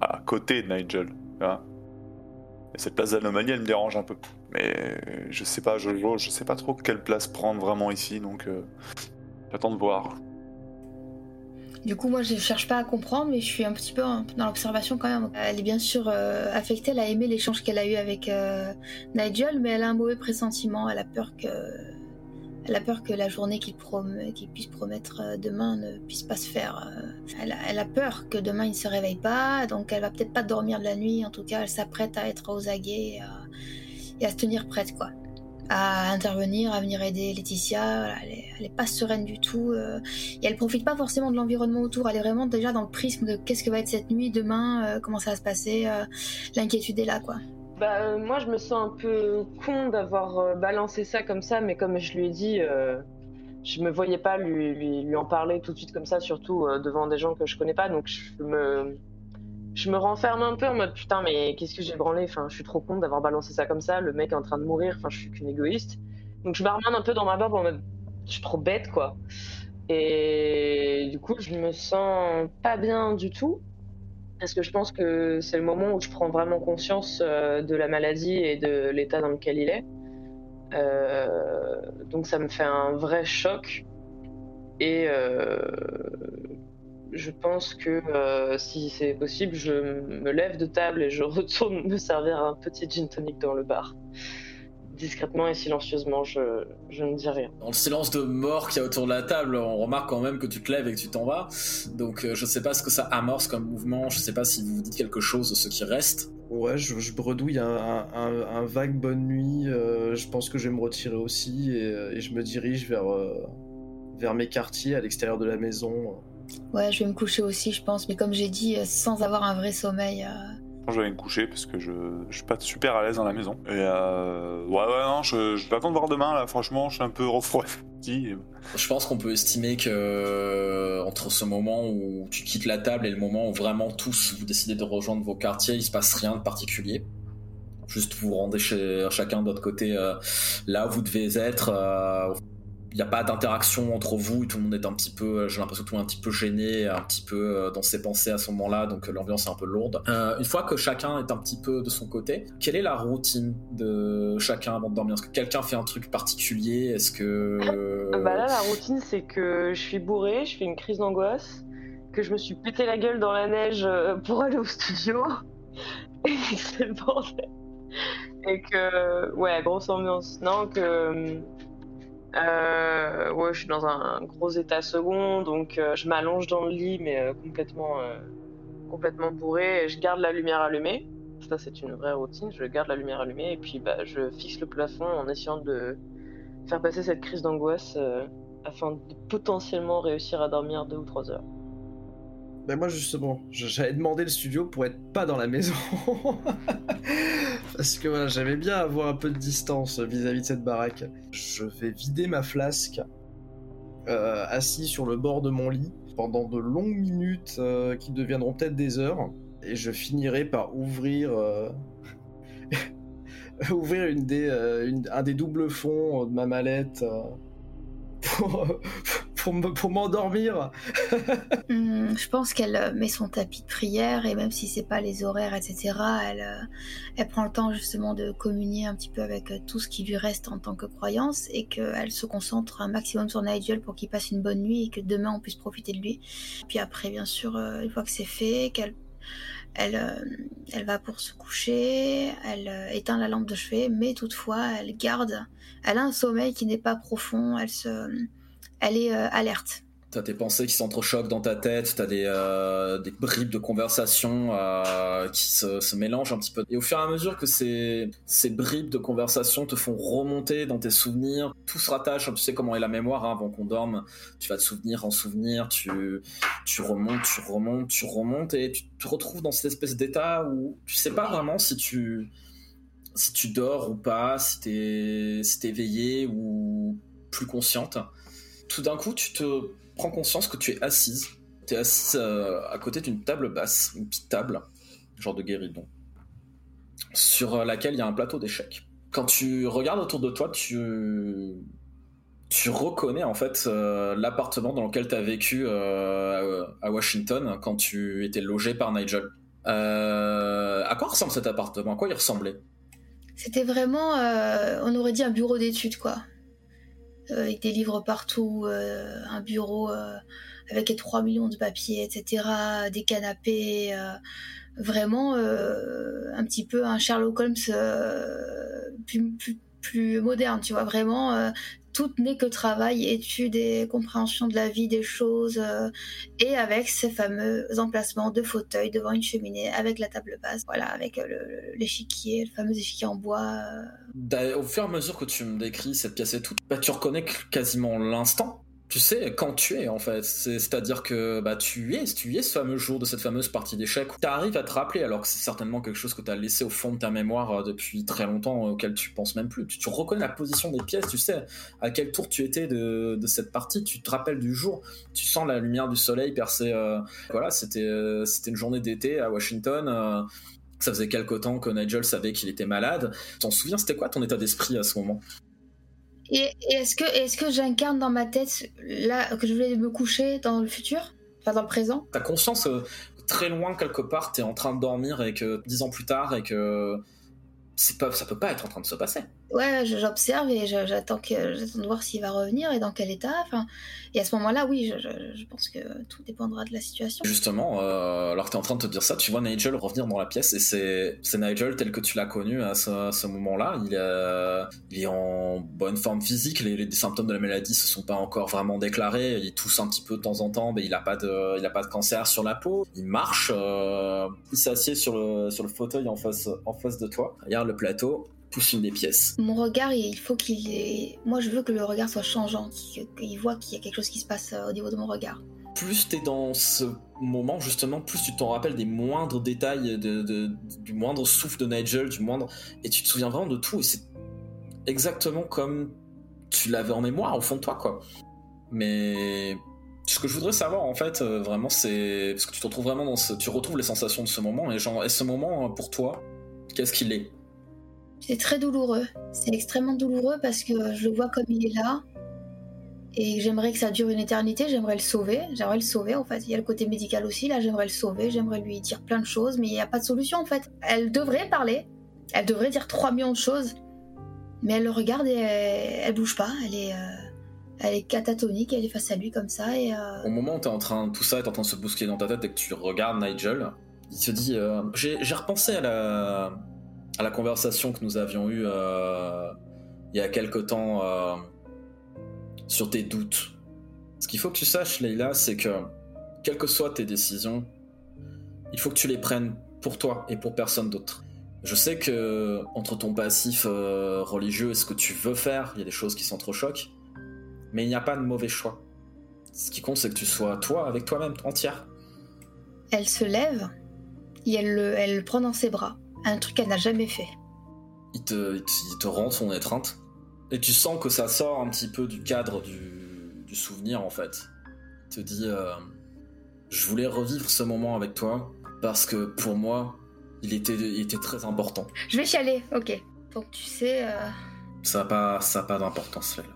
à côté de Nigel. Et cette place d'anomalie, elle me dérange un peu. Mais je sais pas, je, je sais pas trop quelle place prendre vraiment ici, donc euh, j'attends de voir. Du coup, moi, je cherche pas à comprendre, mais je suis un petit peu dans l'observation quand même. Elle est bien sûr euh, affectée, elle a aimé l'échange qu'elle a eu avec euh, Nigel, mais elle a un mauvais pressentiment. Elle a peur que, a peur que la journée qu'il puisse promettre euh, demain ne puisse pas se faire. Elle, a, elle a peur que demain il ne se réveille pas, donc elle va peut-être pas dormir de la nuit. En tout cas, elle s'apprête à être aux aguets et à, et à se tenir prête, quoi à intervenir, à venir aider Laetitia. Elle, est, pas sereine du tout. euh, et elle profite pas forcément de l'environnement autour. Elle est vraiment déjà dans le prisme de qu'est-ce que va être cette nuit, demain, euh, comment ça va se passer. euh, L'inquiétude est là, quoi. Bah, euh, moi, je me sens un peu con d'avoir balancé ça comme ça, mais comme je lui ai dit, je me voyais pas lui, lui, en parler tout de suite comme ça, surtout devant des gens que je connais pas. Donc, je me, je me renferme un peu en mode putain, mais qu'est-ce que j'ai branlé? Enfin, je suis trop con d'avoir balancé ça comme ça. Le mec est en train de mourir. Enfin, je suis qu'une égoïste. Donc, je m'armane un peu dans ma barbe en mode je suis trop bête, quoi. Et du coup, je me sens pas bien du tout. Parce que je pense que c'est le moment où je prends vraiment conscience euh, de la maladie et de l'état dans lequel il est. Euh, donc ça me fait un vrai choc. Et euh, je pense que euh, si c'est possible, je me lève de table et je retourne me servir un petit gin tonic dans le bar. Discrètement et silencieusement, je, je ne dis rien. Dans le silence de mort qu'il y a autour de la table, on remarque quand même que tu te lèves et que tu t'en vas. Donc euh, je sais pas ce que ça amorce comme mouvement, je sais pas si vous vous dites quelque chose de ce qui reste. Ouais, je, je bredouille un, un- un- un vague bonne nuit. euh, je pense que je vais me retirer aussi et, et je me dirige vers, euh, vers mes quartiers à l'extérieur de la maison. Ouais, je vais me coucher aussi, je pense. Mais comme j'ai dit, euh, sans avoir un vrai sommeil. euh, je vais me coucher parce que je, je suis pas super à l'aise dans la maison. Et euh, ouais, ouais, non, je, je vais attendre de voir demain là. Franchement, je suis un peu refroidi. Je pense qu'on peut estimer que entre ce moment où tu quittes la table et le moment où vraiment tous vous décidez de rejoindre vos quartiers, il se passe rien de particulier. Juste vous vous rendez chez chacun de votre côté euh, là où vous devez être. euh, il n'y a pas d'interaction entre vous, tout le monde est un petit peu, j'ai l'impression que tout le monde est un petit peu gêné, un petit peu euh, dans ses pensées à ce moment-là, donc euh, l'ambiance est un peu lourde. Euh, une fois que chacun est un petit peu de son côté, quelle est la routine de chacun avant de dormir? Est-ce que quelqu'un fait un truc particulier? Est-ce que... Bah là, la routine, c'est que je suis bourrée, je fais une crise d'angoisse, que je me suis pété la gueule dans la neige pour aller au studio, et que c'est le bordel. Et que, ouais, grosse ambiance. Non, que. Euh, ouais, je suis dans un gros état second, donc euh, je m'allonge dans le lit, mais euh, complètement, complètement bourré, je garde la lumière allumée. Ça, c'est une vraie routine, je garde la lumière allumée, et puis bah, je fixe le plafond en essayant de faire passer cette crise d'angoisse afin de potentiellement réussir à dormir deux ou trois heures. Ben moi justement, j'avais demandé le studio pour être pas dans la maison. Parce que voilà, j'aimais bien avoir un peu de distance vis-à-vis de cette baraque. Je vais vider ma flasque euh, assis sur le bord de mon lit pendant de longues minutes euh, qui deviendront peut-être des heures. Et je finirai par ouvrir... euh, ouvrir un des doubles fonds de ma mallette pour, pour, me- pour m'endormir. Hum, je pense qu'elle euh, met son tapis de prière et même si c'est pas les horaires, etc., elle, euh, elle prend le temps justement de communier un petit peu avec euh, tout ce qui lui reste en tant que croyance et qu'elle se concentre un maximum sur Nigel pour qu'il passe une bonne nuit et que demain on puisse profiter de lui. Puis après, bien sûr, une fois que c'est fait, qu'elle elle, va pour se coucher, elle éteint la lampe de chevet, mais toutefois elle garde, elle a un sommeil qui n'est pas profond, elle se, elle est euh, alerte. T'as tes pensées qui s'entrechoquent dans ta tête, t'as des, euh, des bribes de conversation euh, qui se, mélangent un petit peu. Et au fur et à mesure que ces, ces bribes de conversation te font remonter dans tes souvenirs, tout se rattache, tu sais comment est la mémoire hein, avant qu'on dorme, tu vas te souvenir en souvenir, tu, tu remontes, tu remontes, tu remontes, et tu te retrouves dans cette espèce d'état où tu sais pas vraiment si tu, si tu dors ou pas, si t'es si t'es éveillé ou plus consciente. Tout d'un coup, tu te prends conscience que tu es assise. Tu es assise euh, à côté d'une table basse, une petite table, genre de guéridon, sur laquelle il y a un plateau d'échecs. Quand tu regardes autour de toi, tu, reconnais en fait euh, l'appartement dans lequel tu as vécu euh, à Washington quand tu étais logé par Nigel. Euh, à quoi ressemble cet appartement? À quoi il ressemblait? C'était vraiment, euh, on aurait dit un bureau d'études, quoi. Euh, avec des livres partout, euh, un bureau euh, avec les 3 millions de papiers, etc., des canapés, vraiment un petit peu un Sherlock Holmes plus moderne, tu vois, vraiment. Tout n'est que travail, études et compréhension de la vie, des choses, euh, et avec ces fameux emplacements de fauteuils devant une cheminée, avec la table basse, voilà, avec euh, le- le- l'échiquier, le fameux échiquier en bois. euh, Au fur et à mesure que tu me décris cette pièce et tout, bah, tu reconnais quasiment l'instant. Tu sais quand tu es en fait. C'est- C'est-à-dire que bah, tu es, tu ce fameux jour de cette fameuse partie d'échecs. Tu arrives à te rappeler alors que c'est certainement quelque chose que tu as laissé au fond de ta mémoire euh, depuis très longtemps auquel tu penses même plus. Tu, reconnais la position des pièces, tu sais à quel tour tu étais de, cette partie, tu te rappelles du jour, tu sens la lumière du soleil percer. euh, voilà, c'était euh, c'était une journée d'été à Washington. ça faisait quelque temps que Nigel savait qu'il était malade. T'en souviens, c'était quoi ton état d'esprit à ce moment? Et, est-ce que, est-ce que j'incarne dans ma tête là que je voulais me coucher dans le futur? Enfin, dans le présent? T'as conscience euh, très loin quelque part, t'es en train de dormir et que dix ans plus tard et que ça peut pas être en train de se passer. Ouais, j'observe et j'attends de voir s'il va revenir et dans quel état. Enfin, et à ce moment-là, oui, je, je- pense que tout dépendra de la situation. Justement, euh, alors que t'es en train de te dire ça, tu vois Nigel revenir dans la pièce et c'est, Nigel tel que tu l'as connu à ce, moment-là. Il, est- il est en bonne forme physique, les, les symptômes de la maladie se sont pas encore vraiment déclarés. Il tousse un petit peu de temps en temps, mais il a pas de, pas de cancer sur la peau. Il marche, euh, il s'assied sur le, sur le fauteuil en face, en face de toi. Regarde le plateau, pousse une des pièces. Mon regard, il faut qu'il ait... Moi, je veux que le regard soit changeant, qu'il voit qu'il y a quelque chose qui se passe euh, au niveau de mon regard. plus t'es dans ce moment, justement, plus tu t'en rappelles des moindres détails, de, de- du moindre souffle de Nigel, du moindre. Et tu te souviens vraiment de tout. Et c'est exactement comme tu l'avais en mémoire au fond de toi, quoi. Mais ce que je voudrais savoir, en fait, euh, vraiment, c'est. Parce que tu te retrouves vraiment dans ce. Tu retrouves les sensations de ce moment. Et genre, et ce moment, euh, pour toi, qu'est-ce qu'il est? C'est très douloureux. C'est extrêmement douloureux parce que je le vois comme il est là. Et j'aimerais que ça dure une éternité, j'aimerais le sauver. J'aimerais le sauver en fait. Il y a le côté médical aussi, là j'aimerais le sauver, j'aimerais lui dire plein de choses, mais il n'y a pas de solution en fait. Elle devrait parler, elle devrait dire 3 millions de choses, mais elle le regarde et elle, elle bouge pas, elle est, euh, elle est catatonique, elle est face à lui comme ça et... euh, Au moment où t'es en train, tout ça est en train de se bousculer dans ta tête et que tu regardes Nigel, il te dit euh, j'ai repensé à la, à la conversation que nous avions eue euh, il y a quelque temps euh, sur tes doutes. Ce qu'il faut que tu saches, Leila, c'est que quelles que soient tes décisions, il faut que tu les prennes pour toi et pour personne d'autre. Je sais que entre ton passif euh, religieux et ce que tu veux faire, il y a des choses qui s'entrechoquent, mais il n'y a pas de mauvais choix. Ce qui compte, c'est que tu sois toi avec toi-même, entière. Elle se lève et elle le, elle le prend dans ses bras. Un truc qu'elle n'a jamais fait. Il te, il te, il te rend son étreinte. Et tu sens que ça sort un petit peu du cadre du, du souvenir, en fait. Il te dit euh, Je voulais revivre ce moment avec toi parce que pour moi, il était, il était très important. Je vais chialer, ok. Donc tu sais... euh, Ça n'a pas, ça a pas d'importance, Leila.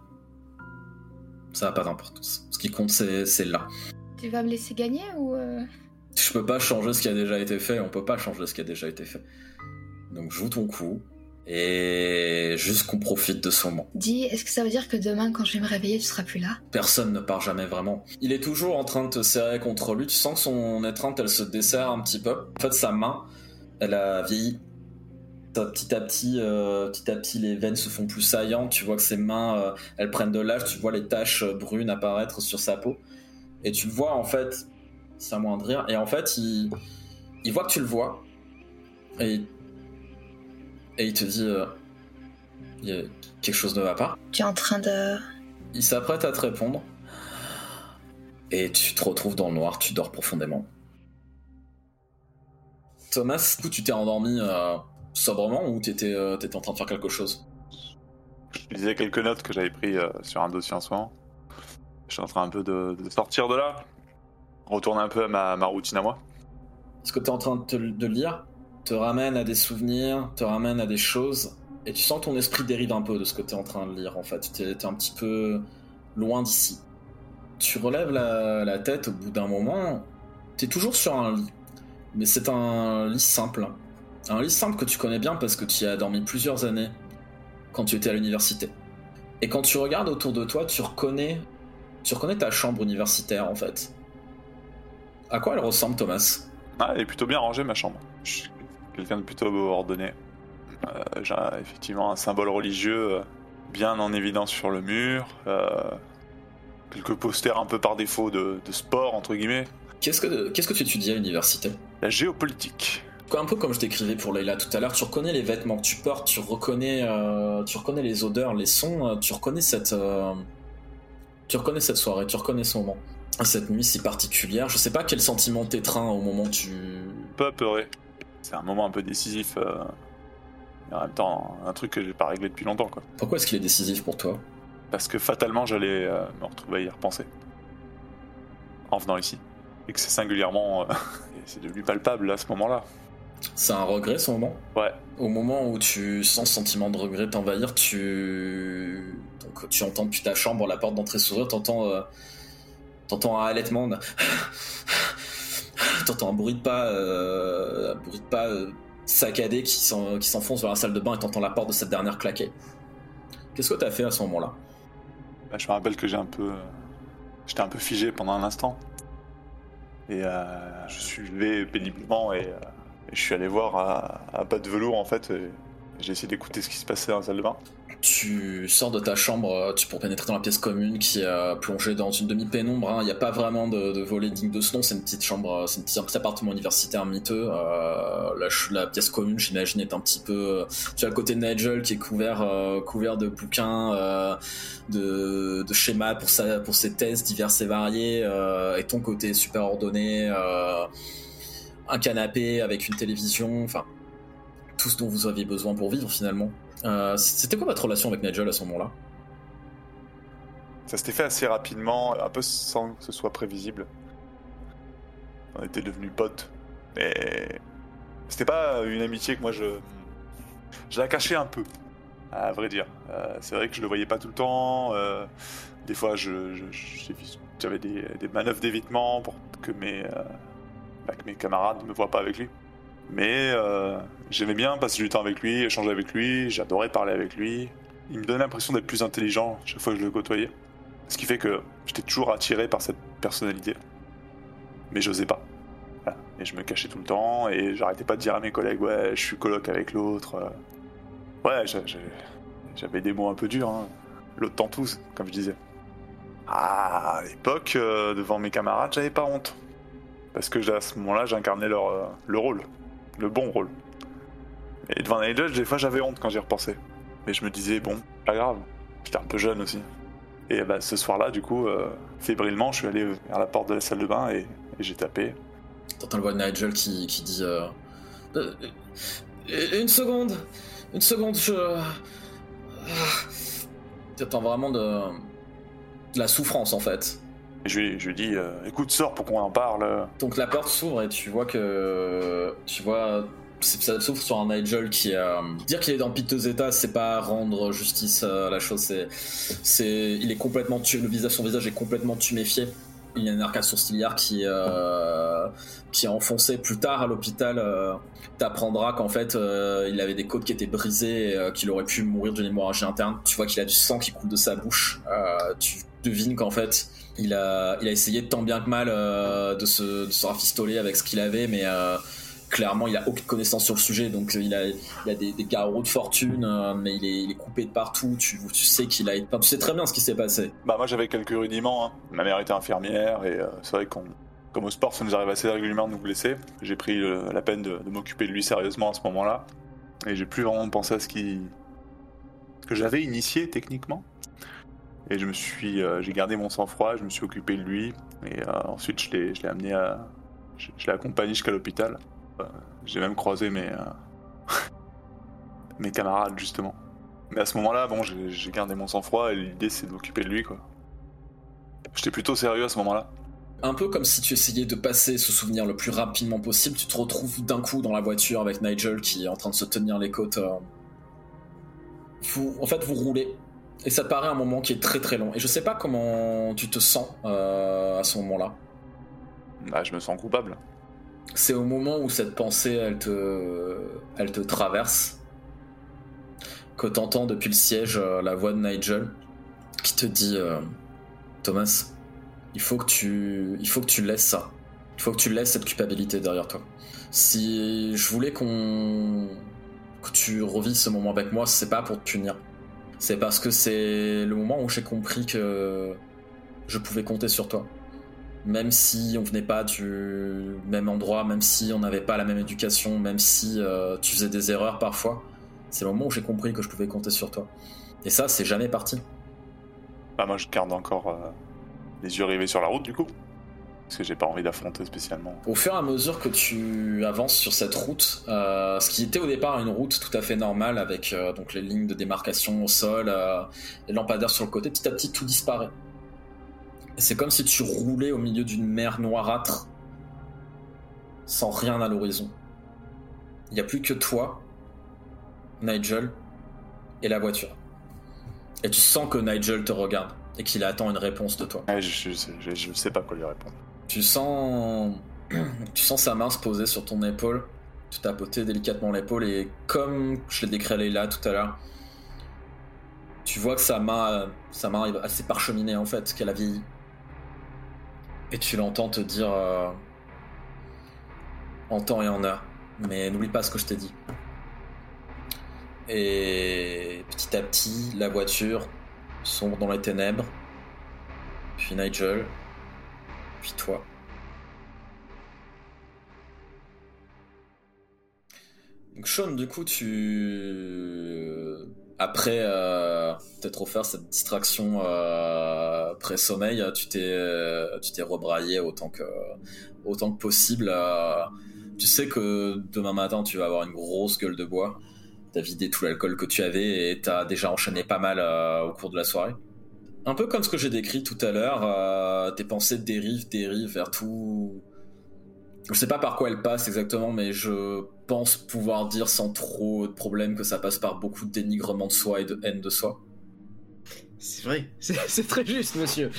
Ça n'a pas d'importance. Ce qui compte, c'est c'est là. Tu vas me laisser gagner ou... euh, Je peux pas changer ce qui a déjà été fait, on peut pas changer ce qui a déjà été fait. Donc joue ton coup, et juste qu'on profite de ce moment. Dis, est-ce que ça veut dire que demain, quand je vais me réveiller, tu seras plus là? Personne ne part jamais vraiment. Il est toujours en train de te serrer contre lui, tu sens que son étreinte, elle se desserre un petit peu. En fait, sa main, elle a vieilli. Petit à petit, euh, petit à petit, les veines se font plus saillantes. Tu vois que ses mains, euh, elles prennent de l'âge. Tu vois les taches euh, brunes apparaître sur sa peau. Et tu le vois, en fait, s'amoindrir. Et en fait, il, il voit que tu le vois. Et, et il te dit euh, il y a- quelque chose ne va pas. Tu es en train de... Il s'apprête à te répondre. Et tu te retrouves dans le noir, tu dors profondément. Thomas, du coup, tu t'es endormi euh, sobrement ou t'étais euh, t'étais en train de faire quelque chose? Je lisais quelques notes que j'avais prises euh, sur un dossier en ce moment. Je suis en train un peu de, de sortir de là, retourner un peu à ma, ma routine à moi. Ce que t'es en train de, te- de lire? Te ramène à des souvenirs, te ramène à des choses, et tu sens que ton esprit dérive un peu de ce que t'es en train de lire en fait. T'es t'es un petit peu loin d'ici. Tu relèves la, tête au bout d'un moment, t'es toujours sur un lit, mais c'est un lit simple. Un lit simple que tu connais bien parce que tu y as dormi plusieurs années quand tu étais à l'université. Et quand tu regardes autour de toi, tu reconnais, tu reconnais ta chambre universitaire en fait. À quoi elle ressemble, Thomas? Ah, elle est plutôt bien rangée ma chambre. Quelqu'un de plutôt ordonné. Euh, J'ai effectivement un symbole religieux euh, bien en évidence sur le mur. euh, quelques posters un peu par défaut de, de sport, entre guillemets. Qu'est-ce que qu'est-ce que tu étudies à l'université? La géopolitique. Un peu comme je décrivais pour Leila tout à l'heure, tu reconnais les vêtements que tu portes, tu reconnais, euh, tu reconnais les odeurs, les sons, tu reconnais cette, euh, tu reconnais cette soirée, tu reconnais ce moment, cette nuit si particulière. Je sais pas quel sentiment t'étreint au moment où tu. Peu apeuré. C'est un moment un peu décisif. euh, et en même temps, un truc que j'ai pas réglé depuis longtemps, quoi. Pourquoi est-ce qu'il est décisif pour toi? Parce que fatalement, j'allais euh, me retrouver à y repenser. En venant ici. Et que c'est singulièrement. euh, c'est devenu palpable à ce moment-là. C'est un regret ce moment? Ouais. Au moment où tu sens ce sentiment de regret t'envahir, tu donc tu entends depuis ta chambre la porte d'entrée s'ouvrir, t'entends euh, t'entends un halètement, de- t'entends un bruit de pas, euh, un bruit de pas euh, saccadé qui s'en- qui s'enfonce vers la salle de bain et t'entends la porte de cette dernière claquer. Qu'est-ce que t'as fait à ce moment-là? Bah, je me rappelle que j'ai un peu. euh, J'étais un peu figé pendant un instant. Et je suis levé péniblement et, je suis allé voir à, à bas de velours en fait. J'ai essayé d'écouter ce qui se passait dans la salle de bain. Tu sors de ta chambre euh, tu, pour pénétrer dans la pièce commune qui est euh, plongée dans une demi-pénombre. hein. Il n'y a pas vraiment de, de volet digne de ce nom, c'est une petite chambre, euh, c'est un petit, appartement universitaire miteux. La, pièce commune, j'imagine, est un petit peu. Tu as le côté Nigel qui est couvert, de bouquins, de, de schémas pour, sa, pour ses thèses diverses et variées, et ton côté super ordonné, un canapé avec une télévision, enfin tout ce dont vous aviez besoin pour vivre finalement. Euh, C'était quoi votre relation avec Nigel à ce moment-là? Ça s'était fait assez rapidement, un peu sans que ce soit prévisible. On était devenus potes. Mais c'était pas une amitié que moi je. Je la cachais un peu, à vrai dire. Euh, c'est vrai que je le voyais pas tout le temps. euh, des fois, j'avais des, des manœuvres d'évitement pour que mes, bah, que mes camarades ne me voient pas avec lui. Mais euh, j'aimais bien passer du temps avec lui, échanger avec lui, j'adorais parler avec lui. Il me donnait l'impression d'être plus intelligent chaque fois que je le côtoyais. Ce qui fait que j'étais toujours attiré par cette personnalité. Mais j'osais pas. Et je me cachais tout le temps et j'arrêtais pas de dire à mes collègues ouais je suis coloc avec l'autre. euh. Ouais j'a- j'a- j'avais des mots un peu durs. hein. L'autre tous, comme je disais. Ah, à l'époque, euh, devant mes camarades, j'avais pas honte. Parce que à ce moment-là, j'incarnais le rôle. Le bon rôle. Et devant Nigel, des fois j'avais honte quand j'y repensais. Mais je me disais, bon, pas grave. J'étais un peu jeune aussi. Et bah, ce soir-là, du coup, euh, fébrilement, je suis allé vers la porte de la salle de bain et, j'ai tapé. T'entends le voix de Nigel qui, qui dit euh, Euh, Une seconde Une seconde, je. Ah. T'entends vraiment de la souffrance en fait. Et je lui, dis, euh, écoute, sors pour qu'on en parle. Donc la porte s'ouvre et tu vois que. Tu vois. Ça s'ouvre sur un Nigel qui a. Dire qu'il est en piteux état, c'est pas rendre justice à la chose. C'est. c'est il est complètement. Le visage, son visage est complètement tuméfié. Il y a une arcade sourcilière qui, euh, qui est enfoncée plus tard à l'hôpital. euh, T'apprendras qu'en fait, euh, il avait des côtes qui étaient brisées et euh, qu'il aurait pu mourir d'une hémorragie interne. Tu vois qu'il a du sang qui coule de sa bouche. Euh, tu devines qu'en fait, il a, il a essayé tant bien que mal euh, de, se, de se rafistoler avec ce qu'il avait, mais euh, clairement, il a aucune connaissance sur le sujet. Donc, il a, il a des, des de fortune, euh, mais il est, coupé de partout. Tu, tu sais qu'il a. Enfin, tu sais très bien ce qui s'est passé. Bah, moi, j'avais quelques rudiments. hein. Ma mère était infirmière et euh, c'est vrai qu'on. Comme au sport, ça nous arrive assez régulièrement de nous blesser. J'ai pris euh, la peine de, de m'occuper de lui sérieusement à ce moment-là. Et j'ai plus vraiment pensé à ce qui. ce que j'avais initié techniquement. Et je me suis. euh, j'ai gardé mon sang-froid, je me suis occupé de lui. Et euh, ensuite, je l'ai, je l'ai amené. Je, l'ai accompagné jusqu'à l'hôpital. Euh, j'ai même croisé mes. mes camarades, justement. Mais à ce moment-là, bon, j'ai gardé mon sang-froid et l'idée c'est de m'occuper de lui, quoi. J'étais plutôt sérieux à ce moment-là. Un peu comme si tu essayais de passer ce souvenir le plus rapidement possible, tu te retrouves d'un coup dans la voiture avec Nigel qui est en train de se tenir les côtes. Vous, en fait, vous roulez. Et ça te paraît un moment qui est très très long. Et je sais pas comment tu te sens euh, à ce moment-là. Bah, je me sens coupable. C'est au moment où cette pensée, elle te, elle te traverse, que t'entends depuis le siège euh, la voix de Nigel qui te dit euh, Thomas, il faut que tu, il faut que tu laisses ça. Il faut que tu laisses cette culpabilité derrière toi. Si je voulais qu'on, que tu revives ce moment avec moi, c'est pas pour te punir. C'est parce que c'est le moment où j'ai compris que je pouvais compter sur toi même si on venait pas du même endroit, même si on n'avait pas la même éducation, même si euh, tu faisais des erreurs parfois, c'est le moment où j'ai compris que je pouvais compter sur toi. Et ça, c'est jamais parti. Bah, moi, je garde encore euh, les yeux rivés sur la route, du coup. Parce que j'ai pas envie d'affronter spécialement. Au fur et à mesure que tu avances sur cette route, euh, ce qui était au départ une route tout à fait normale avec euh, donc les lignes de démarcation au sol, euh, les lampadaires sur le côté, petit à petit tout disparaît. C'est comme si tu roulais au milieu d'une mer noirâtre, sans rien à l'horizon. Il n'y a plus que toi, Nigel, et la voiture. Et tu sens que Nigel te regarde et qu'il attend une réponse de toi. Ouais, je, je, je- je sais pas quoi lui répondre. Tu sens, tu sens sa main se poser sur ton épaule, te tapoter délicatement l'épaule et comme je l'ai décrit là tout à l'heure, tu vois que sa main, sa main elle s'est parcheminée en fait, qu'elle a vieilli. Et tu l'entends te dire euh, en temps et en heure, mais n'oublie pas ce que je t'ai dit. Et petit à petit, la voiture sombre dans les ténèbres. Puis Nigel. Puis toi. Donc Sean, du coup, tu... Après euh, t'être offert cette distraction euh, pré-sommeil, tu t'es euh, tu t'es rebraillé autant que autant que possible. euh, tu sais que demain matin tu vas avoir une grosse gueule de bois. T'as vidé tout l'alcool que tu avais et t'as déjà enchaîné pas mal euh, au cours de la soirée? Un peu comme ce que j'ai décrit tout à l'heure, euh, tes pensées dérivent, dérivent vers tout. Je sais pas par quoi elles passent exactement, mais je pense pouvoir dire sans trop de problème que ça passe par beaucoup de dénigrement de soi et de haine de soi. C'est vrai, c'est très juste, monsieur.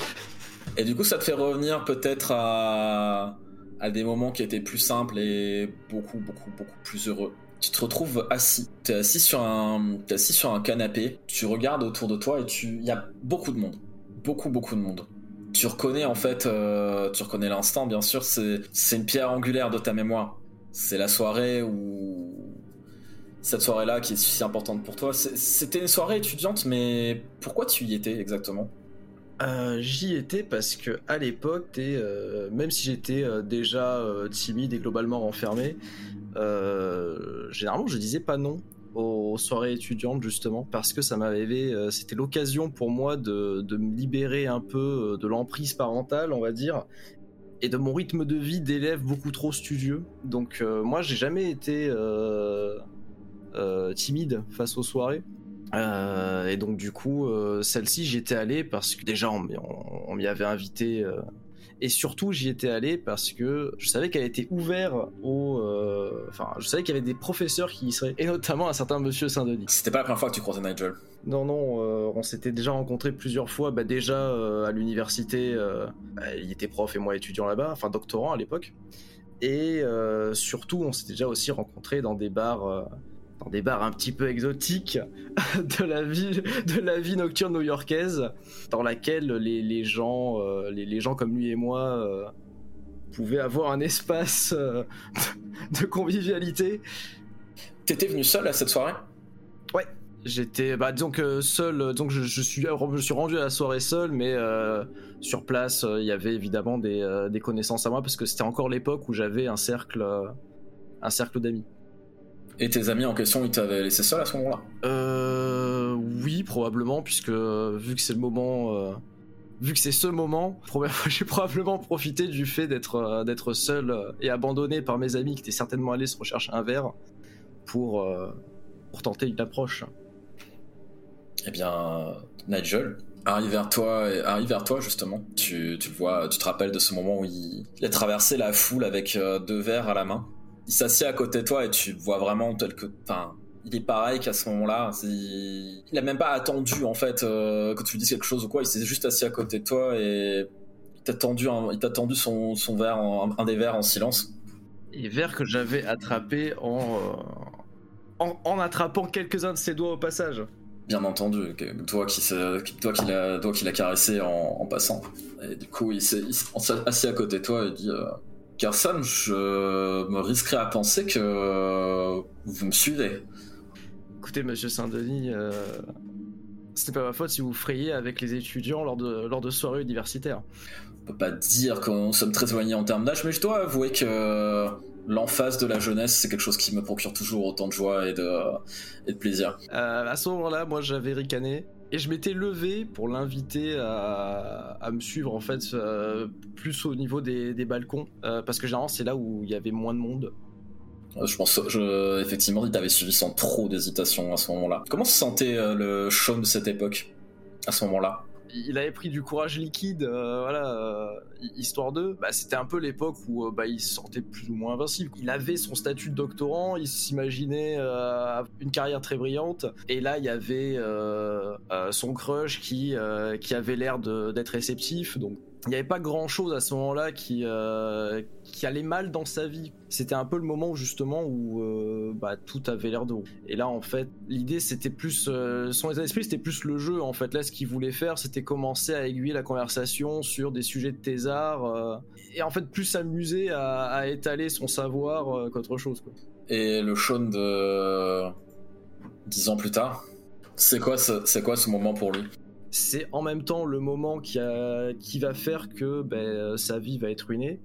Et du coup, ça te fait revenir peut-être à, à des moments qui étaient plus simples et beaucoup, beaucoup, beaucoup plus heureux. Tu te retrouves assis. T'es assis sur un, t'es assis sur un canapé. Tu regardes autour de toi et tu, il y a beaucoup de monde, beaucoup, beaucoup de monde. Tu reconnais en fait, euh, tu reconnais l'instant, bien sûr. C'est, une pierre angulaire de ta mémoire. C'est la soirée où cette soirée-là qui est si importante pour toi. C'était une soirée étudiante, mais pourquoi tu y étais exactement? Euh, J'y étais parce que à l'époque, euh, même si j'étais déjà timide et globalement renfermé, euh, généralement je disais pas non aux soirées étudiantes justement parce que ça m'avait, euh, c'était l'occasion pour moi de, de me libérer un peu euh, de l'emprise parentale, on va dire, et de mon rythme de vie d'élève beaucoup trop studieux. Donc moi j'ai jamais été timide face aux soirées. Et donc du coup, celle-ci, j'y étais allé parce que déjà on m'y avait invité. Et surtout, j'y étais allé parce que je savais qu'elle était ouverte aux... euh, Enfin, je savais qu'il y avait des professeurs qui y seraient. Et notamment un certain monsieur Saint-Denis. C'était pas la première fois que tu croisais Nigel. Non, non, euh, on s'était déjà rencontrés plusieurs fois. Bah, déjà euh, à l'université, bah, il était prof et moi étudiant là-bas, enfin doctorant à l'époque. Et surtout, on s'était déjà aussi rencontrés dans des bars, dans des bars un petit peu exotiques de la vie, de la vie nocturne new-yorkaise, dans laquelle les, les gens, euh, les, les gens comme lui et moi. euh, pouvaient avoir un espace euh, de, convivialité T'étais venu seul à cette soirée? J'étais, bah, disons que seul, que je, je suis, je suis rendu à la soirée seul, mais sur place, il y avait évidemment des, des connaissances à moi parce que c'était encore l'époque où j'avais un cercle, un cercle d'amis. Et tes amis en question, ils t'avaient laissé seul à ce moment-là Euh, oui, probablement, puisque euh, vu que c'est le moment, euh, vu que c'est ce moment, j'ai probablement profité du fait d'être, euh, d'être seul et abandonné par mes amis qui étaient certainement allés se rechercher un verre pour, euh, pour tenter une approche. Eh bien, Nigel arrive vers toi, arrive vers toi justement. Tu, tu le vois, tu te rappelles de ce moment où il, il a traversé la foule avec deux verres à la main. Il s'assied à côté de toi et tu vois vraiment tel que, enfin, il est pareil qu'à ce moment-là. Il a même pas attendu en fait euh, que tu lui dises quelque chose ou quoi. Il s'est juste assis à côté de toi et il t'a tendu, un- il t'a tendu son, son verre, en- un des verres en silence. et verre que j'avais attrapé en, euh, en, en attrapant quelques-uns de ses doigts au passage. Bien entendu, toi qui toi qui l'a toi qui l'a caressé en, en passant. Et du coup, il s'est il s'est assis à côté de toi et dit euh, Carson, je me risquerais à penser que vous me suivez. Écoutez, monsieur Saint-Denis, euh, ce n'est pas ma faute si vous frayez avec les étudiants lors de, lors de soirées universitaires. On peut pas dire qu'on sommes très éloignés en termes d'âge, mais je dois avouer que l'emphase de la jeunesse, c'est quelque chose qui me procure toujours autant de joie et de, et de plaisir. Euh, à ce moment-là, moi j'avais ricané et je m'étais levé pour l'inviter à, me suivre en fait euh, plus au niveau des, balcons euh, parce que généralement c'est là où il y avait moins de monde. Euh, Je pense, effectivement, il t'avait suivi sans trop d'hésitation à ce moment-là. Comment se sentait le Sean de cette époque à ce moment-là? Il avait pris du courage liquide, euh, voilà, euh, histoire de. Bah, c'était un peu l'époque où euh, bah, il se sentait plus ou moins invincible. Il avait son statut de doctorant, il s'imaginait une carrière très brillante. Et là, il y avait son crush qui, qui avait l'air d'être réceptif. Donc, il n'y avait pas grand chose à ce moment-là qui, euh, qui allait mal dans sa vie. C'était un peu le moment justement où euh, bah, tout avait l'air de. Et là, en fait, l'idée c'était plus. euh, son état d'esprit c'était plus le jeu. En fait, là, ce qu'il voulait faire c'était commencer à aiguiller la conversation sur des sujets de thésard. et en fait, plus s'amuser à, étaler son savoir qu'autre chose. Quoi. Et le Sean de dix ans plus tard. C'est quoi, ce, c'est quoi ce moment pour lui? C'est en même temps le moment qui, va faire que ben, sa vie va être ruinée,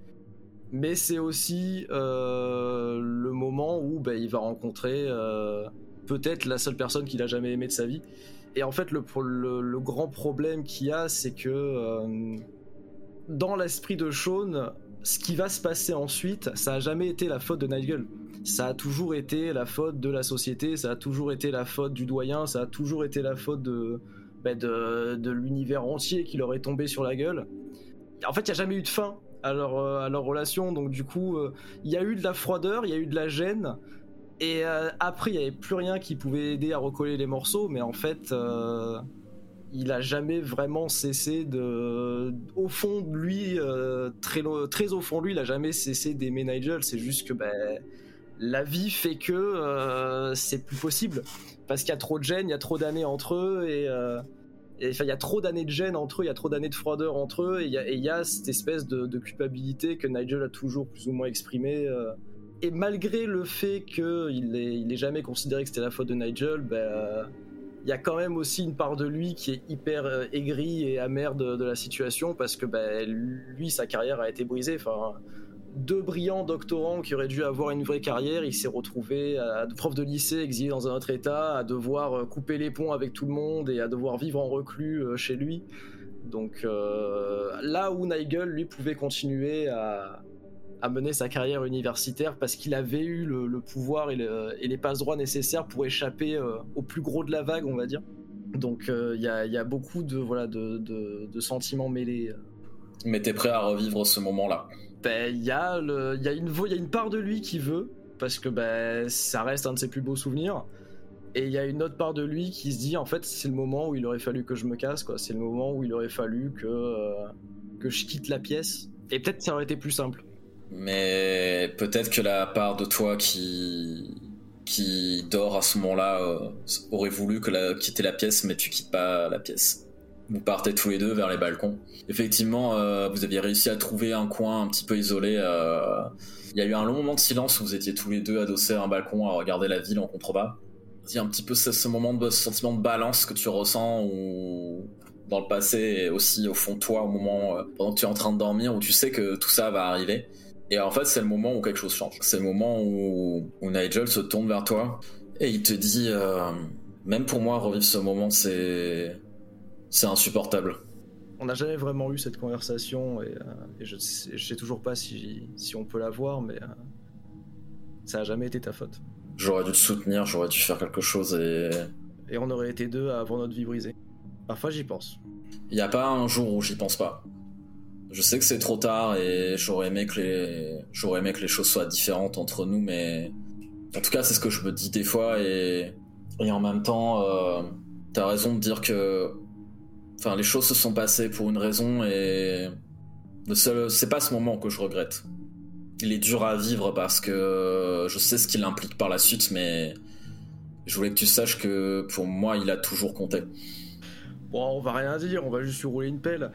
mais c'est aussi euh, le moment où ben, il va rencontrer euh, peut-être la seule personne qu'il a jamais aimée de sa vie. Et en fait, le, grand problème qu'il y a, c'est que euh, dans l'esprit de Sean, ce qui va se passer ensuite, ça a jamais été la faute de Nigel. Ça a toujours été la faute de la société, ça a toujours été la faute du doyen, ça a toujours été la faute de, ben de, de l'univers entier qui leur est tombé sur la gueule. En fait, il n'y a jamais eu de fin à leur, euh, à leur relation, donc du coup, euh, il y a eu de la froideur, il y a eu de la gêne, et euh, après, il n'y avait plus rien qui pouvait aider à recoller les morceaux, mais en fait, il a jamais vraiment cessé de. Au fond de lui, très, très au fond de lui, il a jamais cessé d'aimer Nigel. C'est juste que ben, la vie fait que c'est plus possible. Parce qu'il y a trop de gêne, il y a trop d'années entre eux, et. Il y a trop d'années de gêne entre eux, il y a trop d'années de froideur entre eux, et il y a, cette espèce de, culpabilité que Nigel a toujours plus ou moins exprimée. euh, et malgré le fait qu'il est jamais considéré que c'était la faute de Nigel, ben, euh, il y a quand même aussi une part de lui qui est hyper euh, aigrie et amère de, la situation parce que ben, lui, sa carrière a été brisée. Deux brillants doctorants qui auraient dû avoir une vraie carrière, il s'est retrouvé à, prof de lycée exilé dans un autre état, à devoir euh, couper les ponts avec tout le monde et à devoir vivre en reclus euh, chez lui. Donc euh, là où Nigel, lui, pouvait continuer à, mener sa carrière universitaire parce qu'il avait eu le, pouvoir et, le- et les passe-droits nécessaires pour échapper au plus gros de la vague, on va dire. Donc il y, a, beaucoup de, voilà, de- de sentiments mêlés. Mais t'es prêt à revivre ce moment-là? Ben, Il y, a une y a une part de lui qui veut, parce que ben, ça reste un de ses plus beaux souvenirs. Et il y a une autre part de lui qui se dit, en fait, c'est le moment où il aurait fallu que je me casse, quoi. C'est le moment où il aurait fallu que, euh, que je quitte la pièce. Et peut-être ça aurait été plus simple. Mais peut-être que la part de toi qui qui dort à ce moment-là euh, aurait voulu que quitter la pièce, mais tu quittes pas la pièce. Vous partez tous les deux vers les balcons. Effectivement, euh, vous aviez réussi à trouver un coin un petit peu isolé. euh, Il y a eu un long moment de silence où vous étiez tous les deux adossés à un balcon à regarder la ville en contrebas. Il y a un petit peu ce, moment de ce sentiment de balance que tu ressens ou dans le passé et aussi au fond de toi au moment euh, pendant que tu es en train de dormir où tu sais que tout ça va arriver. Et en fait, c'est le moment où quelque chose change. C'est le moment où, où Nigel se tourne vers toi et il te dit, euh, même pour moi, revivre ce moment, c'est c'est insupportable. On n'a jamais vraiment eu cette conversation et, euh, et je, sais, je sais toujours pas si, si on peut la voir, mais euh, ça a jamais été ta faute. J'aurais dû te soutenir, j'aurais dû faire quelque chose et Et on aurait été deux à avoir notre vie brisée. Parfois j'y pense. il n'y a pas un jour où j'y pense pas. Je sais que c'est trop tard et j'aurais aimé que les j'aurais aimé que les choses soient différentes entre nous, mais en tout cas c'est ce que je me dis des fois et et en même temps euh, t'as raison de dire que enfin les choses se sont passées pour une raison et c'est pas ce moment que je regrette. Il est dur à vivre parce que je sais ce qu'il implique par la suite, mais je voulais que tu saches que pour moi il a toujours compté. Bon, on va rien dire, on va juste lui rouler une pelle.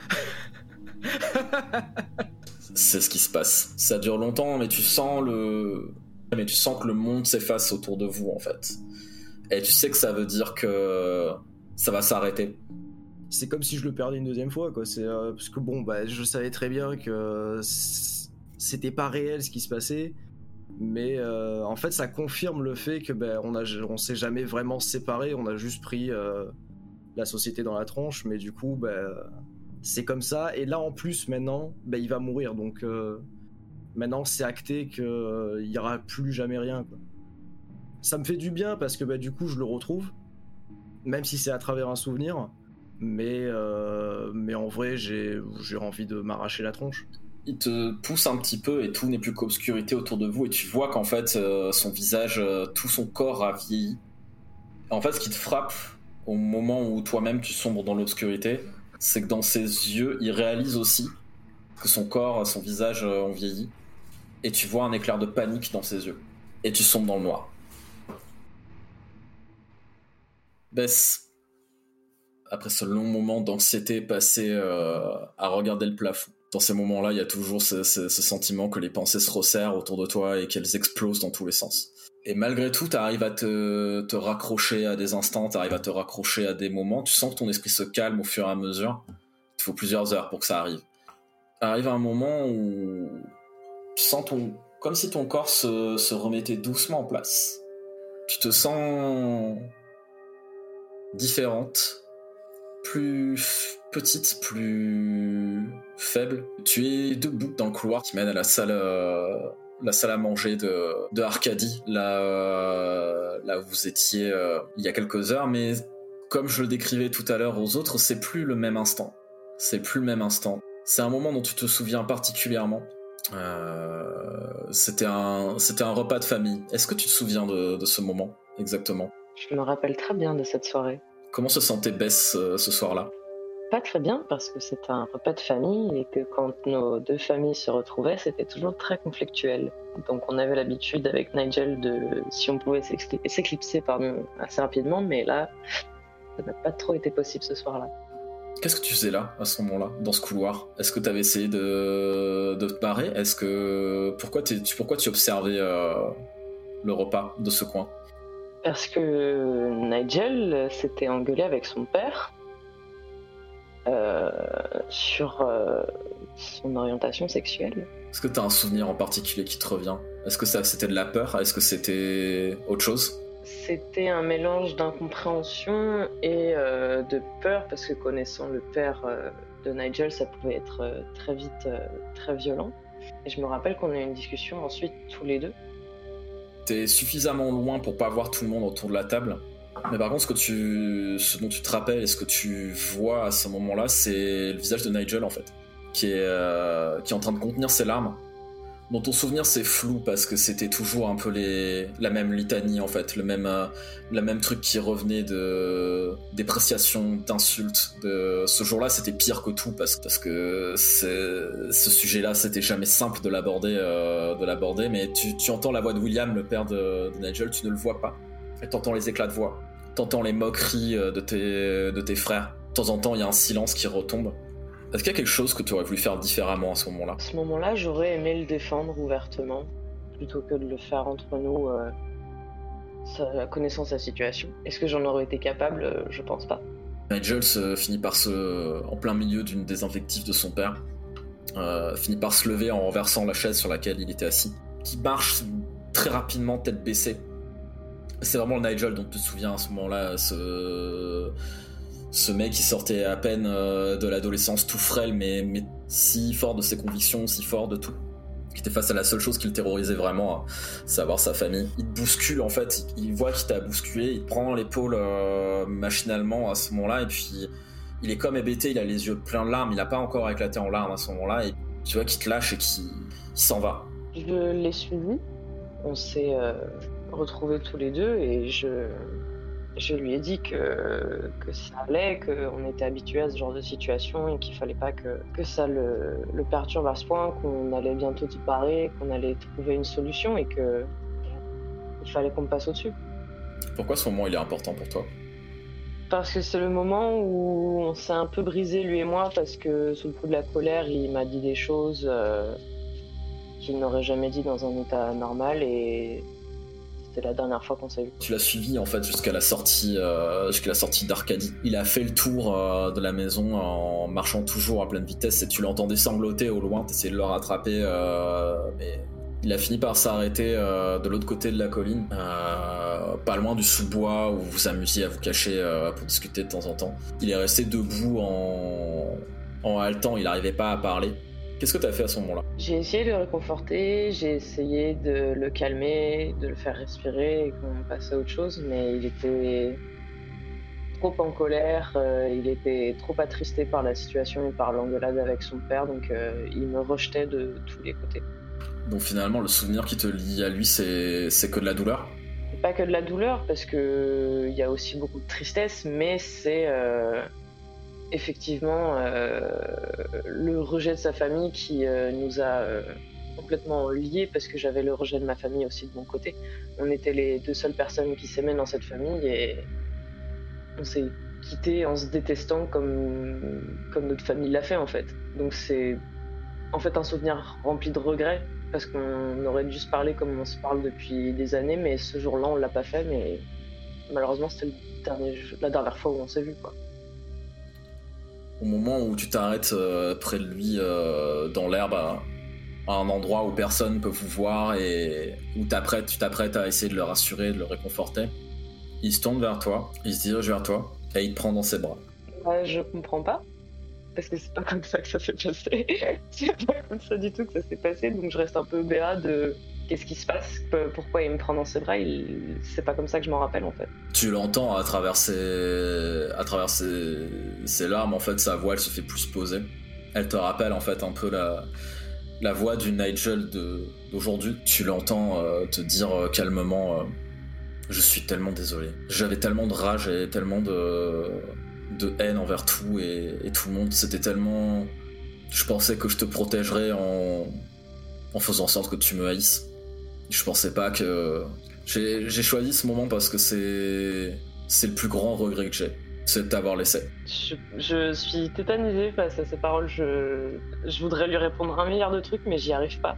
c'est ce qui se passe. Ça dure longtemps, mais tu sens le, mais tu sens que le monde s'efface autour de vous en fait. Et tu sais que ça veut dire que ça va s'arrêter. C'est comme si je le perdais une deuxième fois, quoi. C'est euh, parce que bon, bah, je savais très bien que c'était pas réel ce qui se passait, mais euh, en fait, ça confirme le fait que ben, on a, on s'est jamais vraiment séparés. On a juste pris euh, la société dans la tronche, mais du coup, ben, c'est comme ça. Et là, en plus, maintenant, ben, il va mourir, donc maintenant, c'est acté qu'il il y aura plus jamais rien. Ça me fait du bien parce que ben, du coup, je le retrouve, même si c'est à travers un souvenir. Mais, euh, mais en vrai, j'ai envie de m'arracher la tronche. Il te pousse un petit peu et tout n'est plus qu'obscurité autour de vous et tu vois qu'en fait euh, son visage, euh, tout son corps a vieilli. En fait, ce qui te frappe au moment où toi-même tu sombres dans l'obscurité, c'est que dans ses yeux, il réalise aussi que son corps, son visage ont vieilli. Et tu vois un éclair de panique dans ses yeux. Et tu sombres dans le noir. Bess, après ce long moment d'anxiété passé euh, à regarder le plafond, Dans ces moments-là, il y a toujours ce, sentiment que les pensées se resserrent autour de toi et qu'elles explosent dans tous les sens. Et malgré tout, tu arrives à te, raccrocher à des instants, tu arrives à te raccrocher à des moments. Tu sens que ton esprit se calme au fur et à mesure. Il faut plusieurs heures pour que ça arrive. Arrive un moment où tu sens comme si ton corps se remettait doucement en place. Tu te sens différente, plus petite, plus faible. Tu es debout dans le couloir qui mène à la salle, euh, la salle à manger de, de Arcadie, là, euh, là où vous étiez euh, il y a quelques heures, mais comme je le décrivais tout à l'heure aux autres, c'est plus le même instant. C'est plus le même instant. C'est un moment dont tu te souviens particulièrement. C'était un, un repas de famille. Est-ce que tu te souviens de ce moment exactement? Je me rappelle très bien de cette soirée. Comment se sentait Bess euh, ce soir-là? Pas très bien parce que c'était un repas de famille et que quand nos deux familles se retrouvaient, c'était toujours très conflictuel. Donc on avait l'habitude avec Nigel de si on pouvait s'écli- s'éclipser pardon assez rapidement, mais là ça n'a pas trop été possible ce soir-là. Qu'est-ce que tu faisais là, à ce moment-là, dans ce couloir? Est-ce que tu avais essayé de, de te barrer? Est-ce que pourquoi, tu, pourquoi tu observais euh, le repas de ce coin? Parce que Nigel s'était engueulé avec son père euh, sur euh, son orientation sexuelle. Est-ce que tu as un souvenir en particulier qui te revient? Est-ce que c'était de la peur? Est-ce que c'était autre chose? C'était un mélange d'incompréhension et euh, de peur parce que connaissant le père de Nigel, ça pouvait être très vite très violent. Et je me rappelle qu'on a eu une discussion ensuite tous les deux. T'es suffisamment loin pour pas voir tout le monde autour de la table. Mais par contre, ce, que tu, ce dont tu te rappelles et ce que tu vois à ce moment-là, c'est le visage de Nigel en fait, qui est, euh, qui est en train de contenir ses larmes. Dont ton souvenir c'est flou parce que c'était toujours un peu les, la même litanie en fait, le même, euh, le même truc qui revenait de dépréciation, d'insultes. De... Ce jour-là c'était pire que tout parce, parce que ce sujet-là c'était jamais simple de l'aborder, euh, de l'aborder. Mais tu, tu entends la voix de William, le père de, Nigel, tu ne le vois pas. Et t'entends les éclats de voix, t'entends les moqueries euh, de tes, de tes frères. De temps en temps il y a un silence qui retombe. Est-ce qu'il y a quelque chose que tu aurais voulu faire différemment à ce moment-là? À ce moment-là, j'aurais aimé le défendre ouvertement plutôt que de le faire entre nous, euh, sa- connaissant sa situation. Est-ce que j'en aurais été capable? Euh, Je pense pas. Nigel se finit par se, en plein milieu d'une des invectives de son père, euh, finit par se lever en renversant la chaise sur laquelle il était assis, qui marche très rapidement, tête baissée. C'est vraiment le Nigel dont tu te souviens à ce moment-là, ce, ce mec qui sortait à peine euh, de l'adolescence, tout frêle, mais, mais si fort de ses convictions, si fort de tout, qui était face à la seule chose qui le terrorisait vraiment, à savoir sa famille. Il te bouscule en fait, il, voit qu'il t'a bousculé, il te prend l'épaule euh, machinalement à ce moment-là, et puis il est comme hébété, il a les yeux pleins de larmes, il n'a pas encore éclaté en larmes à ce moment-là, et tu vois qu'il te lâche et qu'il il s'en va. Je l'ai suivi. On s'est euh, retrouvés tous les deux et je, je lui ai dit que, que ça allait, qu'on était habitué à ce genre de situation et qu'il fallait pas que, que ça le, le perturbe à ce point, qu'on allait bientôt se parer, qu'on allait trouver une solution et que il fallait qu'on passe au-dessus. Pourquoi ce moment il est important pour toi? Parce que c'est le moment où on s'est un peu brisé lui et moi parce que sous le coup de la colère, il m'a dit des choses euh, qu'il n'aurait jamais dit dans un état normal et c'était la dernière fois qu'on s'est vu. Tu l'as suivi en fait jusqu'à la sortie, euh, jusqu'à la sortie d'Arcadie. Il a fait le tour euh, de la maison en marchant toujours à pleine vitesse et tu l'entendais sangloter au loin, t'essayais de le rattraper, euh, mais il a fini par s'arrêter de l'autre côté de la colline, pas loin du sous-bois où vous vous amusiez à vous cacher pour discuter de temps en temps. Il est resté debout en, en haletant, il n'arrivait pas à parler. Qu'est-ce que t'as fait à ce moment-là? J'ai essayé de le réconforter, j'ai essayé de le calmer, de le faire respirer et qu'on passe à autre chose, mais il était trop en colère, euh, il était trop attristé par la situation et par l'engueulade avec son père, donc euh, il me rejetait de tous les côtés. Donc finalement, le souvenir qui te lie à lui, c'est que de la douleur? Pas que de la douleur, parce que il y a aussi beaucoup de tristesse, mais c'est euh, effectivement euh, le rejet de sa famille qui euh, nous a euh, complètement liés, parce que j'avais le rejet de ma famille aussi de mon côté. On était les deux seules personnes qui s'aimaient dans cette famille et on s'est quittés en se détestant comme, comme notre famille l'a fait en fait. Donc c'est en fait un souvenir rempli de regrets parce qu'on aurait dû se parler comme on se parle depuis des années, mais ce jour-là on l'a pas fait, mais malheureusement c'était la dernière fois où on s'est vu quoi. Au moment où tu t'arrêtes euh, près de lui euh, dans l'herbe, à, un endroit où personne peut vous voir et où tu t'apprêtes à essayer de le rassurer, de le réconforter, il se tourne vers toi, il se dirige vers toi et il te prend dans ses bras. Ouais, je comprends pas. Parce que c'est pas comme ça que ça s'est passé. c'est pas comme ça du tout que ça s'est passé. Donc je reste un peu béat de qu'est-ce qui se passe, pourquoi il me prend dans ses bras. Il... C'est pas comme ça que je m'en rappelle en fait. Tu l'entends à travers ses, à travers ses, larmes, en fait, sa voix, elle se fait plus poser. Elle te rappelle, en fait, un peu la, la voix du Nigel d'aujourd'hui. Tu l'entends euh, te dire euh, calmement euh, Je suis tellement désolé. J'avais tellement de rage et tellement de, de haine envers tout et, et tout le monde. C'était tellement. Je pensais que je te protégerais en, en faisant en sorte que tu me haïsses. Je pensais pas que. J'ai choisi ce moment parce que c'est. C'est le plus grand regret que j'ai. C'est de t'avoir laissé. Je, je suis tétanisée face à ces paroles. Je, je voudrais lui répondre un milliard de trucs, mais j'y arrive pas.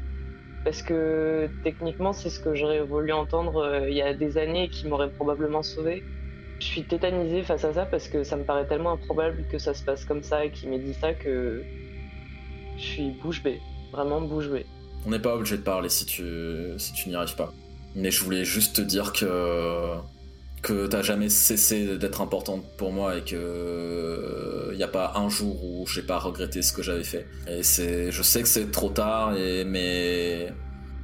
Parce que techniquement, c'est ce que j'aurais voulu entendre euh, il y a des années et qui m'aurait probablement sauvé. Je suis tétanisée face à ça parce que ça me paraît tellement improbable que ça se passe comme ça et qu'il m'ait dit ça que je suis bouche bée. Vraiment bouche bée. On n'est pas obligé de parler si tu, si tu n'y arrives pas. Mais je voulais juste te dire que. que t'as jamais cessé d'être importante pour moi et que. il n'y a pas un jour où j'ai pas regretté ce que j'avais fait. Et c'est. Je sais que c'est trop tard, et, mais.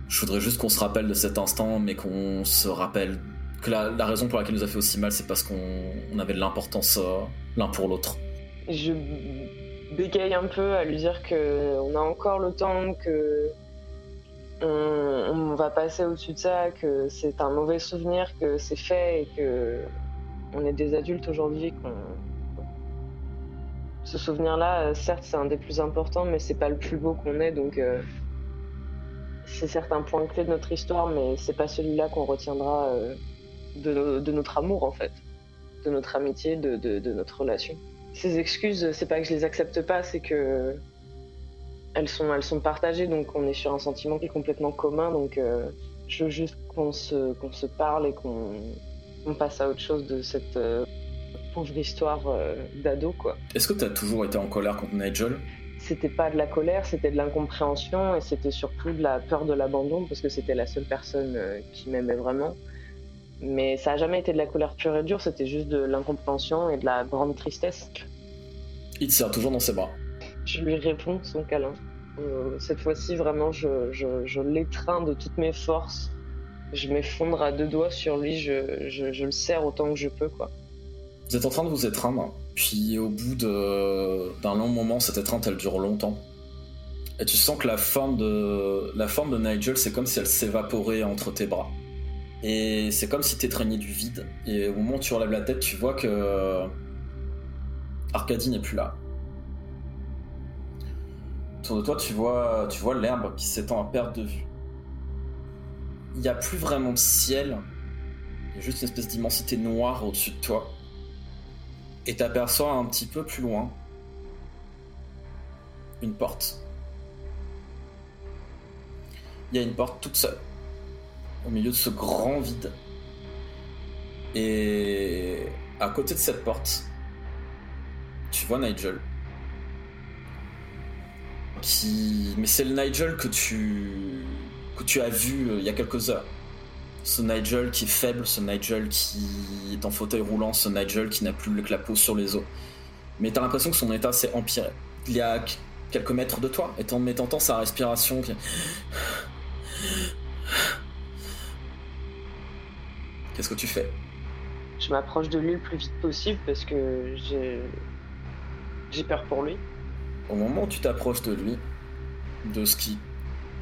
Je voudrais juste qu'on se rappelle de cet instant, mais qu'on se rappelle que la, raison pour laquelle nous a fait aussi mal, c'est parce qu'on on avait de l'importance euh, l'un pour l'autre. Je bégaye un peu à lui dire que on a encore le temps, que on, va passer au-dessus de ça, que c'est un mauvais souvenir, que c'est fait et que on est des adultes aujourd'hui. Ce souvenir-là, certes, c'est un des plus importants, mais c'est pas le plus beau qu'on ait, donc euh, c'est certes un point clé de notre histoire, mais c'est pas celui-là qu'on retiendra euh, de, no- de notre amour en fait, de notre amitié, de, de- de notre relation. Ces excuses, c'est pas que je les accepte pas, c'est que elles sont, elles sont partagées, donc on est sur un sentiment qui est complètement commun, donc euh, je veux juste qu'on se, qu'on se parle et qu'on on passe à autre chose de cette euh, pauvre histoire euh, d'ado, quoi. Est-ce que t'as toujours été en colère contre Nigel? C'était pas de la colère, c'était de l'incompréhension et c'était surtout de la peur de l'abandon parce que c'était la seule personne euh, qui m'aimait vraiment. Mais ça a jamais été de la colère pure et dure, c'était juste de l'incompréhension et de la grande tristesse. Il te serre toujours dans ses bras. Je lui réponds son câlin. Euh, cette fois-ci, vraiment, je, l'étreins de toutes mes forces. Je m'effondre à deux doigts sur lui, je, le serre autant que je peux, quoi. Vous êtes en train de vous étreindre, puis au bout d'un long moment, cette étreinte elle dure longtemps. Et tu sens que la forme de, la forme de Nigel, c'est comme si elle s'évaporait entre tes bras. Et c'est comme si t'étreignais du vide. Et au moment où tu relèves la tête, tu vois que. Arcadie n'est plus là. De toi, tu vois, tu vois l'herbe qui s'étend à perte de vue. Il n'y a plus vraiment de ciel. Il y a juste une espèce d'immensité noire au-dessus de toi. Et t'aperçois un petit peu plus loin une porte. Il y a une porte toute seule, au milieu de ce grand vide. Et à côté de cette porte, tu vois Nigel. Mais c'est le Nigel que tu... que tu as vu euh, il y a quelques heures. Ce Nigel qui est faible, ce Nigel qui est en fauteuil roulant, ce Nigel qui n'a plus la peau sur les os. Mais t'as l'impression que son état s'est empiré. Il y a qu- quelques mètres de toi, et en sa respiration qui... Qu'est-ce que tu fais? Je m'approche de lui le plus vite possible parce que j'ai j'ai peur pour lui. Au moment où tu t'approches de lui, de ce qui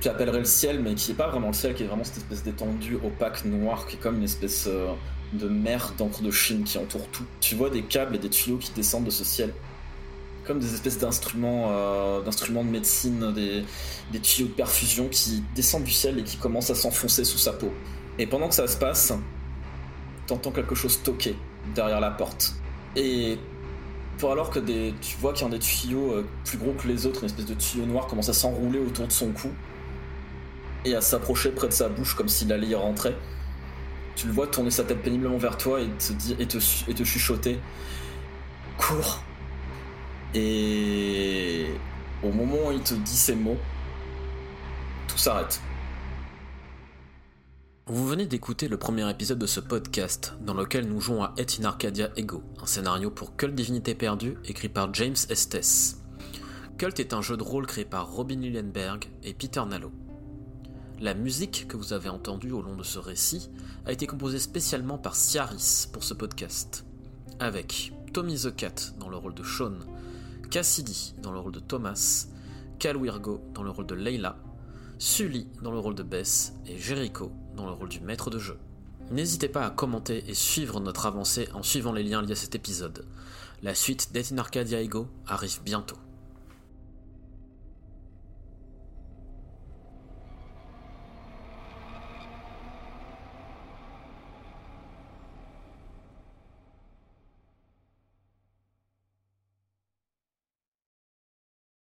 tu appellerais le ciel, mais qui est pas vraiment le ciel, qui est vraiment cette espèce d'étendue opaque noire, qui est comme une espèce euh, de mer d'encre de Chine qui entoure tout. Tu vois des câbles et des tuyaux qui descendent de ce ciel, comme des espèces d'instruments, euh, d'instruments de médecine, des, des tuyaux de perfusion qui descendent du ciel et qui commencent à s'enfoncer sous sa peau. Et pendant que ça se passe, t'entends quelque chose toquer derrière la porte. Et alors que des, tu vois qu'il y a des tuyaux euh, plus gros que les autres, une espèce de tuyau noir commence à s'enrouler autour de son cou et à s'approcher près de sa bouche comme s'il allait y rentrer. Tu le vois tourner sa tête péniblement vers toi et te, dire, et te, et te chuchoter Cours Et au moment où il te dit ces mots, tout s'arrête. Vous venez d'écouter le premier épisode de ce podcast, dans lequel nous jouons à Et in Arcadia Ego, un scénario pour Cult Divinité Perdue écrit par James Estes. Cult est un jeu de rôle créé par Robin Lillenberg et Peter Nallo. La musique que vous avez entendue au long de ce récit a été composée spécialement par Ciaris pour ce podcast, avec Tommy the Cat dans le rôle de Sean, Cassidy dans le rôle de Thomas, Cal Wirgo dans le rôle de Leila, Sully dans le rôle de Bess et Jericho le rôle du maître de jeu. N'hésitez pas à commenter et suivre notre avancée en suivant les liens liés à cet épisode. La suite d'Et in Arcadia Ego arrive bientôt.